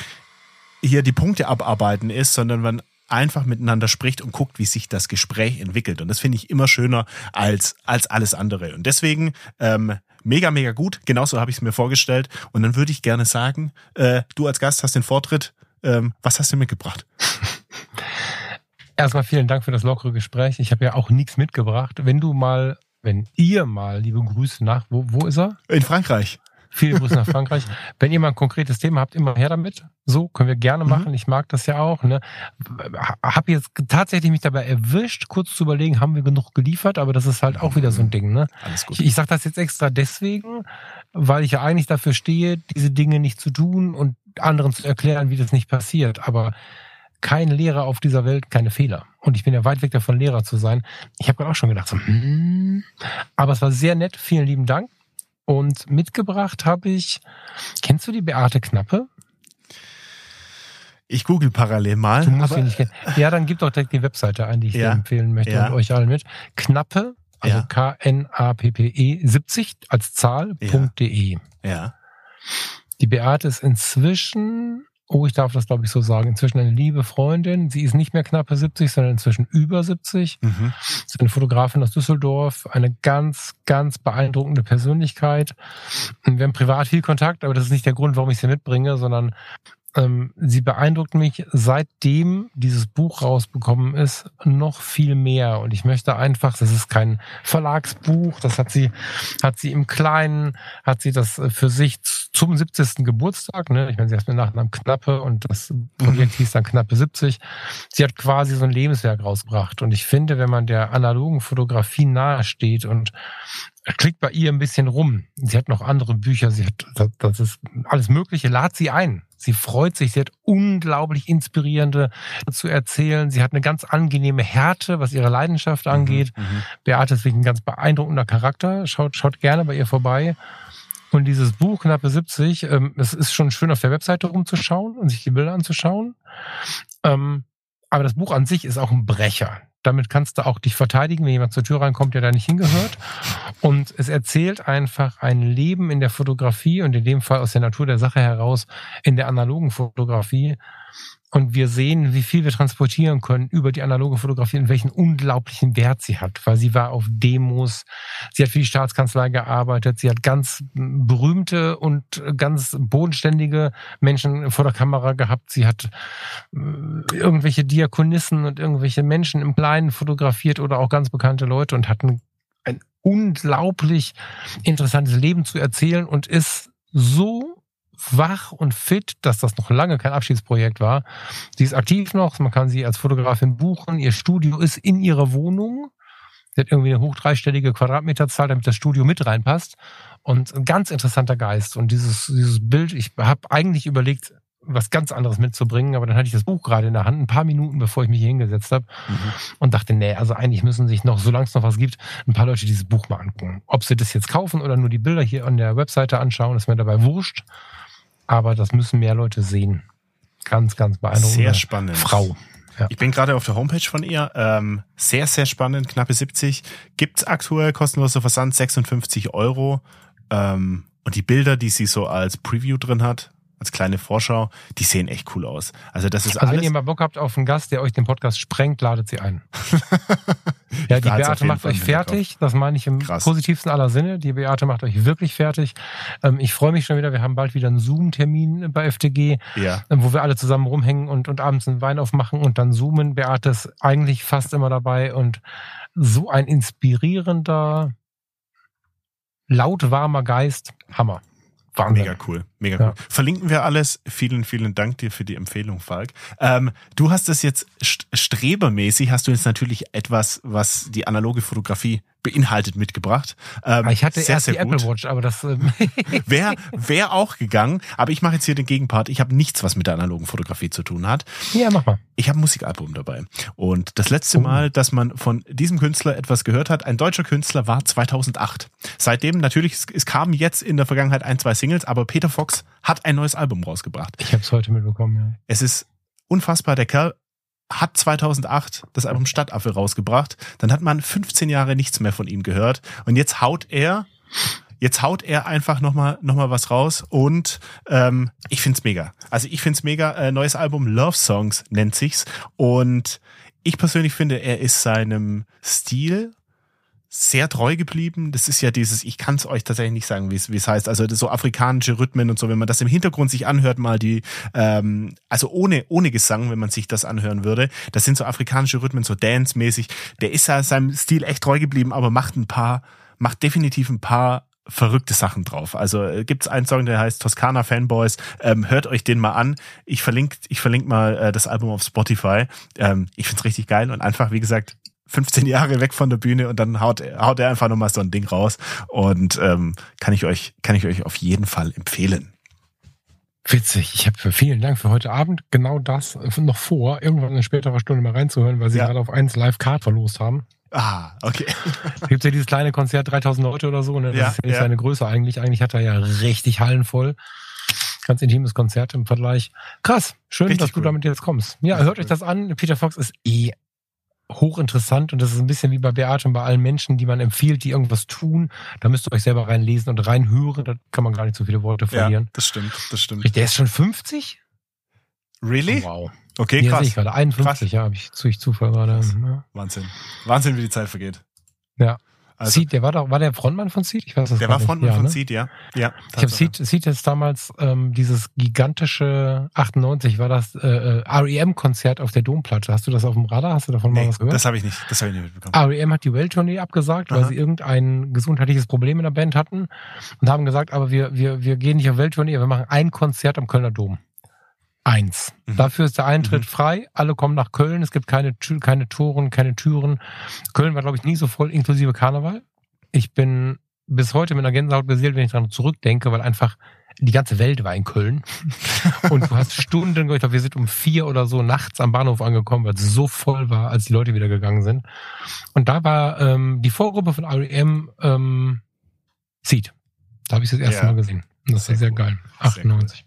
[SPEAKER 1] hier die Punkte abarbeiten ist, sondern man einfach miteinander spricht und guckt, wie sich das Gespräch entwickelt. Und das finde ich immer schöner als, als alles andere. Und deswegen ähm, mega, mega gut. Genauso habe ich es mir vorgestellt. Und dann würde ich gerne sagen, äh, du als Gast hast den Vortritt. Ähm, was hast du mitgebracht? [laughs]
[SPEAKER 2] Erstmal vielen Dank für das lockere Gespräch. Ich habe ja auch nichts mitgebracht. Wenn du mal, wenn ihr mal, liebe Grüße nach, wo, wo ist er?
[SPEAKER 1] In Frankreich.
[SPEAKER 2] Viele [laughs] Grüße nach Frankreich. Wenn ihr mal ein konkretes Thema habt, immer her damit. So können wir gerne mhm. machen. Mhm. Ich mag das ja auch. Ne? Habe jetzt tatsächlich mich dabei erwischt, kurz zu überlegen, haben wir genug geliefert, aber das ist halt auch wieder so ein Ding. Ne? Alles gut. Ich, ich sage das jetzt extra deswegen, weil ich ja eigentlich dafür stehe, diese Dinge nicht zu tun und anderen zu erklären, wie das nicht passiert. Aber kein Lehrer auf dieser Welt keine Fehler. Und ich bin ja weit weg davon, Lehrer zu sein. Ich habe gerade auch schon gedacht, so, hmm. aber es war sehr nett. Vielen lieben Dank. Und mitgebracht habe ich, kennst du die Beate Knappe?
[SPEAKER 1] Ich google parallel mal.
[SPEAKER 2] Du musst aber, nicht kennen. Ja, dann gib doch direkt die Webseite ein, die ich ja, dir empfehlen möchte ja. und euch allen mit. Knappe, also ja. K-N-A-P-P-E 70 als Zahl.de.
[SPEAKER 1] Ja. ja.
[SPEAKER 2] Die Beate ist inzwischen oh, ich darf das glaube ich so sagen, inzwischen eine liebe Freundin. Sie ist nicht mehr knappe 70, sondern inzwischen über 70. Mhm. Sie ist eine Fotografin aus Düsseldorf, eine ganz, ganz beeindruckende Persönlichkeit. Wir haben privat viel Kontakt, aber das ist nicht der Grund, warum ich sie mitbringe, sondern ähm, sie beeindruckt mich seitdem dieses Buch rausbekommen ist noch viel mehr und ich möchte einfach, das ist kein Verlagsbuch, das hat sie hat sie im Kleinen, hat sie das für sich zum 70. Geburtstag, ne? Ich meine, sie hat mit Nachnamen Knappe und das Projekt mhm. hieß dann Knappe 70. Sie hat quasi so ein Lebenswerk rausgebracht und ich finde, wenn man der analogen Fotografie nahe steht und klickt bei ihr ein bisschen rum. Sie hat noch andere Bücher, sie hat, das ist alles Mögliche, lad sie ein. Sie freut sich, sie hat unglaublich inspirierende zu erzählen. Sie hat eine ganz angenehme Härte, was ihre Leidenschaft mhm, angeht. Mhm, Beate ist wirklich ein ganz beeindruckender Charakter. Schaut, schaut gerne bei ihr vorbei. Und dieses Buch, knappe 70, ähm, es ist schon schön auf der Webseite rumzuschauen und sich die Bilder anzuschauen. Ähm, aber das Buch an sich ist auch ein Brecher. Damit kannst du auch dich verteidigen, wenn jemand zur Tür reinkommt, der da nicht hingehört. Und es erzählt einfach ein Leben in der Fotografie und in dem Fall aus der Natur der Sache heraus in der analogen Fotografie, und wir sehen, wie viel wir transportieren können über die analoge Fotografie und welchen unglaublichen Wert sie hat, weil sie war auf Demos, sie hat für die Staatskanzlei gearbeitet, sie hat ganz berühmte und ganz bodenständige Menschen vor der Kamera gehabt, sie hat äh, irgendwelche Diakonissen und irgendwelche Menschen im Kleinen fotografiert oder auch ganz bekannte Leute und hat ein, ein unglaublich interessantes Leben zu erzählen und ist so wach und fit, dass das noch lange kein Abschiedsprojekt war. Sie ist aktiv noch, man kann sie als Fotografin buchen. Ihr Studio ist in ihrer Wohnung. Der hat irgendwie eine hoch dreistellige Quadratmeterzahl, damit das Studio mit reinpasst. Und ein ganz interessanter Geist. Und dieses, dieses Bild, ich habe eigentlich überlegt, was ganz anderes mitzubringen, aber dann hatte ich das Buch gerade in der Hand, ein paar Minuten bevor ich mich hier hingesetzt habe mhm. und dachte, nee, also eigentlich müssen sich noch, solange es noch was gibt, ein paar Leute dieses Buch mal angucken. Ob sie das jetzt kaufen oder nur die Bilder hier an der Webseite anschauen, ist mir dabei wurscht. Aber das müssen mehr Leute sehen. Ganz, ganz beeindruckend.
[SPEAKER 1] Sehr spannend.
[SPEAKER 2] Frau.
[SPEAKER 1] Ja. Ich bin gerade auf der Homepage von ihr. Ähm, sehr, sehr spannend, knappe 70. Gibt's aktuell kostenloser Versand, 56 Euro. Ähm, und die Bilder, die sie so als Preview drin hat, als kleine Vorschau, die sehen echt cool aus. Also das ist
[SPEAKER 2] also
[SPEAKER 1] alles.
[SPEAKER 2] wenn ihr mal Bock habt auf einen Gast, der euch den Podcast sprengt, ladet sie ein. [laughs] ja, die Beate macht euch fertig. Das meine ich im Krass. positivsten aller Sinne. Die Beate macht euch wirklich fertig. Ähm, ich freue mich schon wieder. Wir haben bald wieder einen Zoom-Termin bei FTG,
[SPEAKER 1] ja.
[SPEAKER 2] Ähm, wo wir alle zusammen rumhängen und, und abends einen Wein aufmachen und dann zoomen. Beate ist eigentlich fast immer dabei und so ein inspirierender, laut warmer Geist. Hammer.
[SPEAKER 1] Wahnsinn. Mega cool, mega ja. cool. Verlinken wir alles. Vielen, vielen Dank dir für die Empfehlung, Falk. Ähm, du hast das jetzt strebermäßig, hast du jetzt natürlich etwas, was die analoge Fotografie beinhaltet mitgebracht.
[SPEAKER 2] Ähm, ich hatte sehr, erst sehr die gut. Apple Watch, aber das
[SPEAKER 1] ähm [laughs] wäre wär auch gegangen. Aber ich mache jetzt hier den Gegenpart. Ich habe nichts, was mit der analogen Fotografie zu tun hat.
[SPEAKER 2] Ja, mach mal.
[SPEAKER 1] Ich habe ein Musikalbum dabei. Und das letzte oh. Mal, dass man von diesem Künstler etwas gehört hat, ein deutscher Künstler, war 2008. Seitdem natürlich, es, es kamen jetzt in der Vergangenheit ein, zwei Singles, aber Peter Fox hat ein neues Album rausgebracht.
[SPEAKER 2] Ich habe es heute mitbekommen, ja.
[SPEAKER 1] Es ist unfassbar. Der Kerl hat 2008 das Album Stadtaffe rausgebracht. Dann hat man 15 Jahre nichts mehr von ihm gehört. Und jetzt haut er, jetzt haut er einfach nochmal noch mal was raus. Und ähm, ich find's mega. Also ich find's mega. Äh, neues Album Love Songs nennt sich's. Und ich persönlich finde, er ist seinem Stil sehr treu geblieben. Das ist ja dieses, ich kann es euch tatsächlich nicht sagen, wie es heißt. Also so afrikanische Rhythmen und so, wenn man das im Hintergrund sich anhört, mal die, ähm, also ohne, ohne Gesang, wenn man sich das anhören würde, das sind so afrikanische Rhythmen, so Dance-mäßig. Der ist ja seinem Stil echt treu geblieben, aber macht ein paar, macht definitiv ein paar verrückte Sachen drauf. Also äh, gibt's einen Song, der heißt Toskana Fanboys. Ähm, hört euch den mal an. Ich verlinke, ich verlinke mal äh, das Album auf Spotify. Ähm, ich find's richtig geil und einfach, wie gesagt, 15 Jahre weg von der Bühne und dann haut, haut er einfach nochmal so ein Ding raus. Und ähm, kann ich euch, kann ich euch auf jeden Fall empfehlen.
[SPEAKER 2] Witzig. Ich habe vielen Dank für heute Abend genau das noch vor, irgendwann in späterer Stunde mal reinzuhören, weil sie ja. gerade auf eins Live Card verlost haben.
[SPEAKER 1] Ah, okay.
[SPEAKER 2] Da gibt's ja dieses kleine Konzert, 3000 Leute oder so, ne? Das ja, ist ja nicht ja. seine Größe eigentlich. Eigentlich hat er ja richtig Hallen voll. Ganz intimes Konzert im Vergleich. Krass. Schön, richtig dass du damit jetzt kommst. Ja, hört euch das an. Peter Fox ist eh hochinteressant und das ist ein bisschen wie bei Beate und bei allen Menschen, die man empfiehlt, die irgendwas tun. Da müsst ihr euch selber reinlesen und reinhören. Da kann man gar nicht so viele Worte verlieren. Ja,
[SPEAKER 1] das stimmt, das stimmt.
[SPEAKER 2] Der ist schon 50?
[SPEAKER 1] Really?
[SPEAKER 2] Wow.
[SPEAKER 1] Okay, Hier krass.
[SPEAKER 2] Ich gerade 51, krass. ja, habe ich durch Zufall gerade. Ja.
[SPEAKER 1] Wahnsinn. Wahnsinn, wie die Zeit vergeht.
[SPEAKER 2] Ja. Also, Seed, der war doch, war der Frontmann von Seed?
[SPEAKER 1] Ich weiß das Der war Frontmann ja, von ne? Seed, ja. ja
[SPEAKER 2] ich habe Seed, Seed jetzt damals ähm, dieses gigantische 98 war das äh, äh REM-Konzert auf der Domplatte. Hast du das auf dem Radar? Hast du davon nee, mal was gehört?
[SPEAKER 1] Das habe ich nicht. Das habe ich nicht mitbekommen.
[SPEAKER 2] REM hat die Welttournee abgesagt, Aha. weil sie irgendein gesundheitliches Problem in der Band hatten und haben gesagt, aber wir wir wir gehen nicht auf Welttournee, wir machen ein Konzert am Kölner Dom eins. Mhm. Dafür ist der Eintritt mhm. frei. Alle kommen nach Köln. Es gibt keine, keine Toren, keine Türen. Köln war, glaube ich, nie so voll, inklusive Karneval. Ich bin bis heute mit einer Gänsehaut beseelt, wenn ich daran zurückdenke, weil einfach die ganze Welt war in Köln. [laughs] Und du hast Stunden, ich glaube, wir sind um vier oder so nachts am Bahnhof angekommen, weil es so voll war, als die Leute wieder gegangen sind. Und da war ähm, die Vorgruppe von REM ähm, Seed. Da habe ich das erste ja. Mal gesehen. Das sehr ist sehr cool. geil. 98.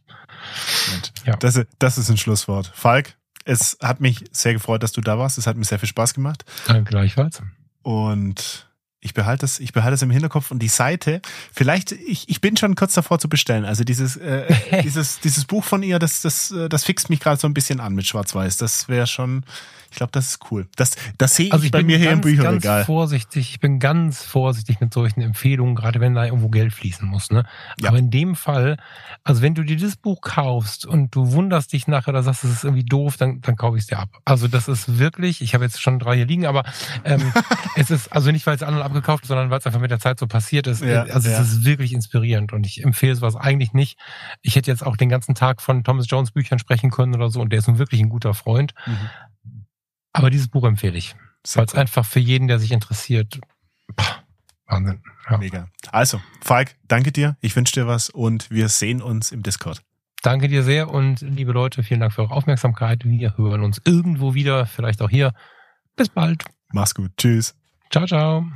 [SPEAKER 1] Ja. Das, das ist ein Schlusswort. Falk, es hat mich sehr gefreut, dass du da warst. Es hat mir sehr viel Spaß gemacht.
[SPEAKER 2] Danke gleichfalls.
[SPEAKER 1] Und ich behalte es, ich behalte es im Hinterkopf und die Seite. Vielleicht, ich, ich bin schon kurz davor zu bestellen. Also dieses, äh, [laughs] dieses, dieses Buch von ihr, das, das, äh, das fixt mich gerade so ein bisschen an mit Schwarz-Weiß. Das wäre schon, glaube, das ist cool. Das, das sehe also ich, bei mir hier im Bücherregal.
[SPEAKER 2] Ganz vorsichtig, ich bin ganz vorsichtig mit solchen Empfehlungen, gerade wenn da irgendwo Geld fließen muss. Ne? Ja. Aber in dem Fall, also wenn du dir das Buch kaufst und du wunderst dich nachher, da sagst, es ist irgendwie doof, dann, dann kaufe ich es dir ab. Also das ist wirklich, ich habe jetzt schon drei hier liegen, aber ähm, [laughs] es ist also nicht, weil es anderen abgekauft ist, sondern weil es einfach mit der Zeit so passiert ist. Ja, also ja. es ist wirklich inspirierend und ich empfehle sowas eigentlich nicht. Ich hätte jetzt auch den ganzen Tag von Thomas Jones Büchern sprechen können oder so und der ist nun wirklich ein guter Freund. Mhm. Aber dieses Buch empfehle ich. Weil es einfach für jeden, der sich interessiert, pah, Wahnsinn.
[SPEAKER 1] Ja. Mega. Also, Falk, danke dir. Ich wünsche dir was und wir sehen uns im Discord.
[SPEAKER 2] Danke dir sehr und liebe Leute, vielen Dank für eure Aufmerksamkeit. Wir hören uns irgendwo wieder, vielleicht auch hier. Bis bald.
[SPEAKER 1] Mach's gut. Tschüss.
[SPEAKER 2] Ciao, ciao.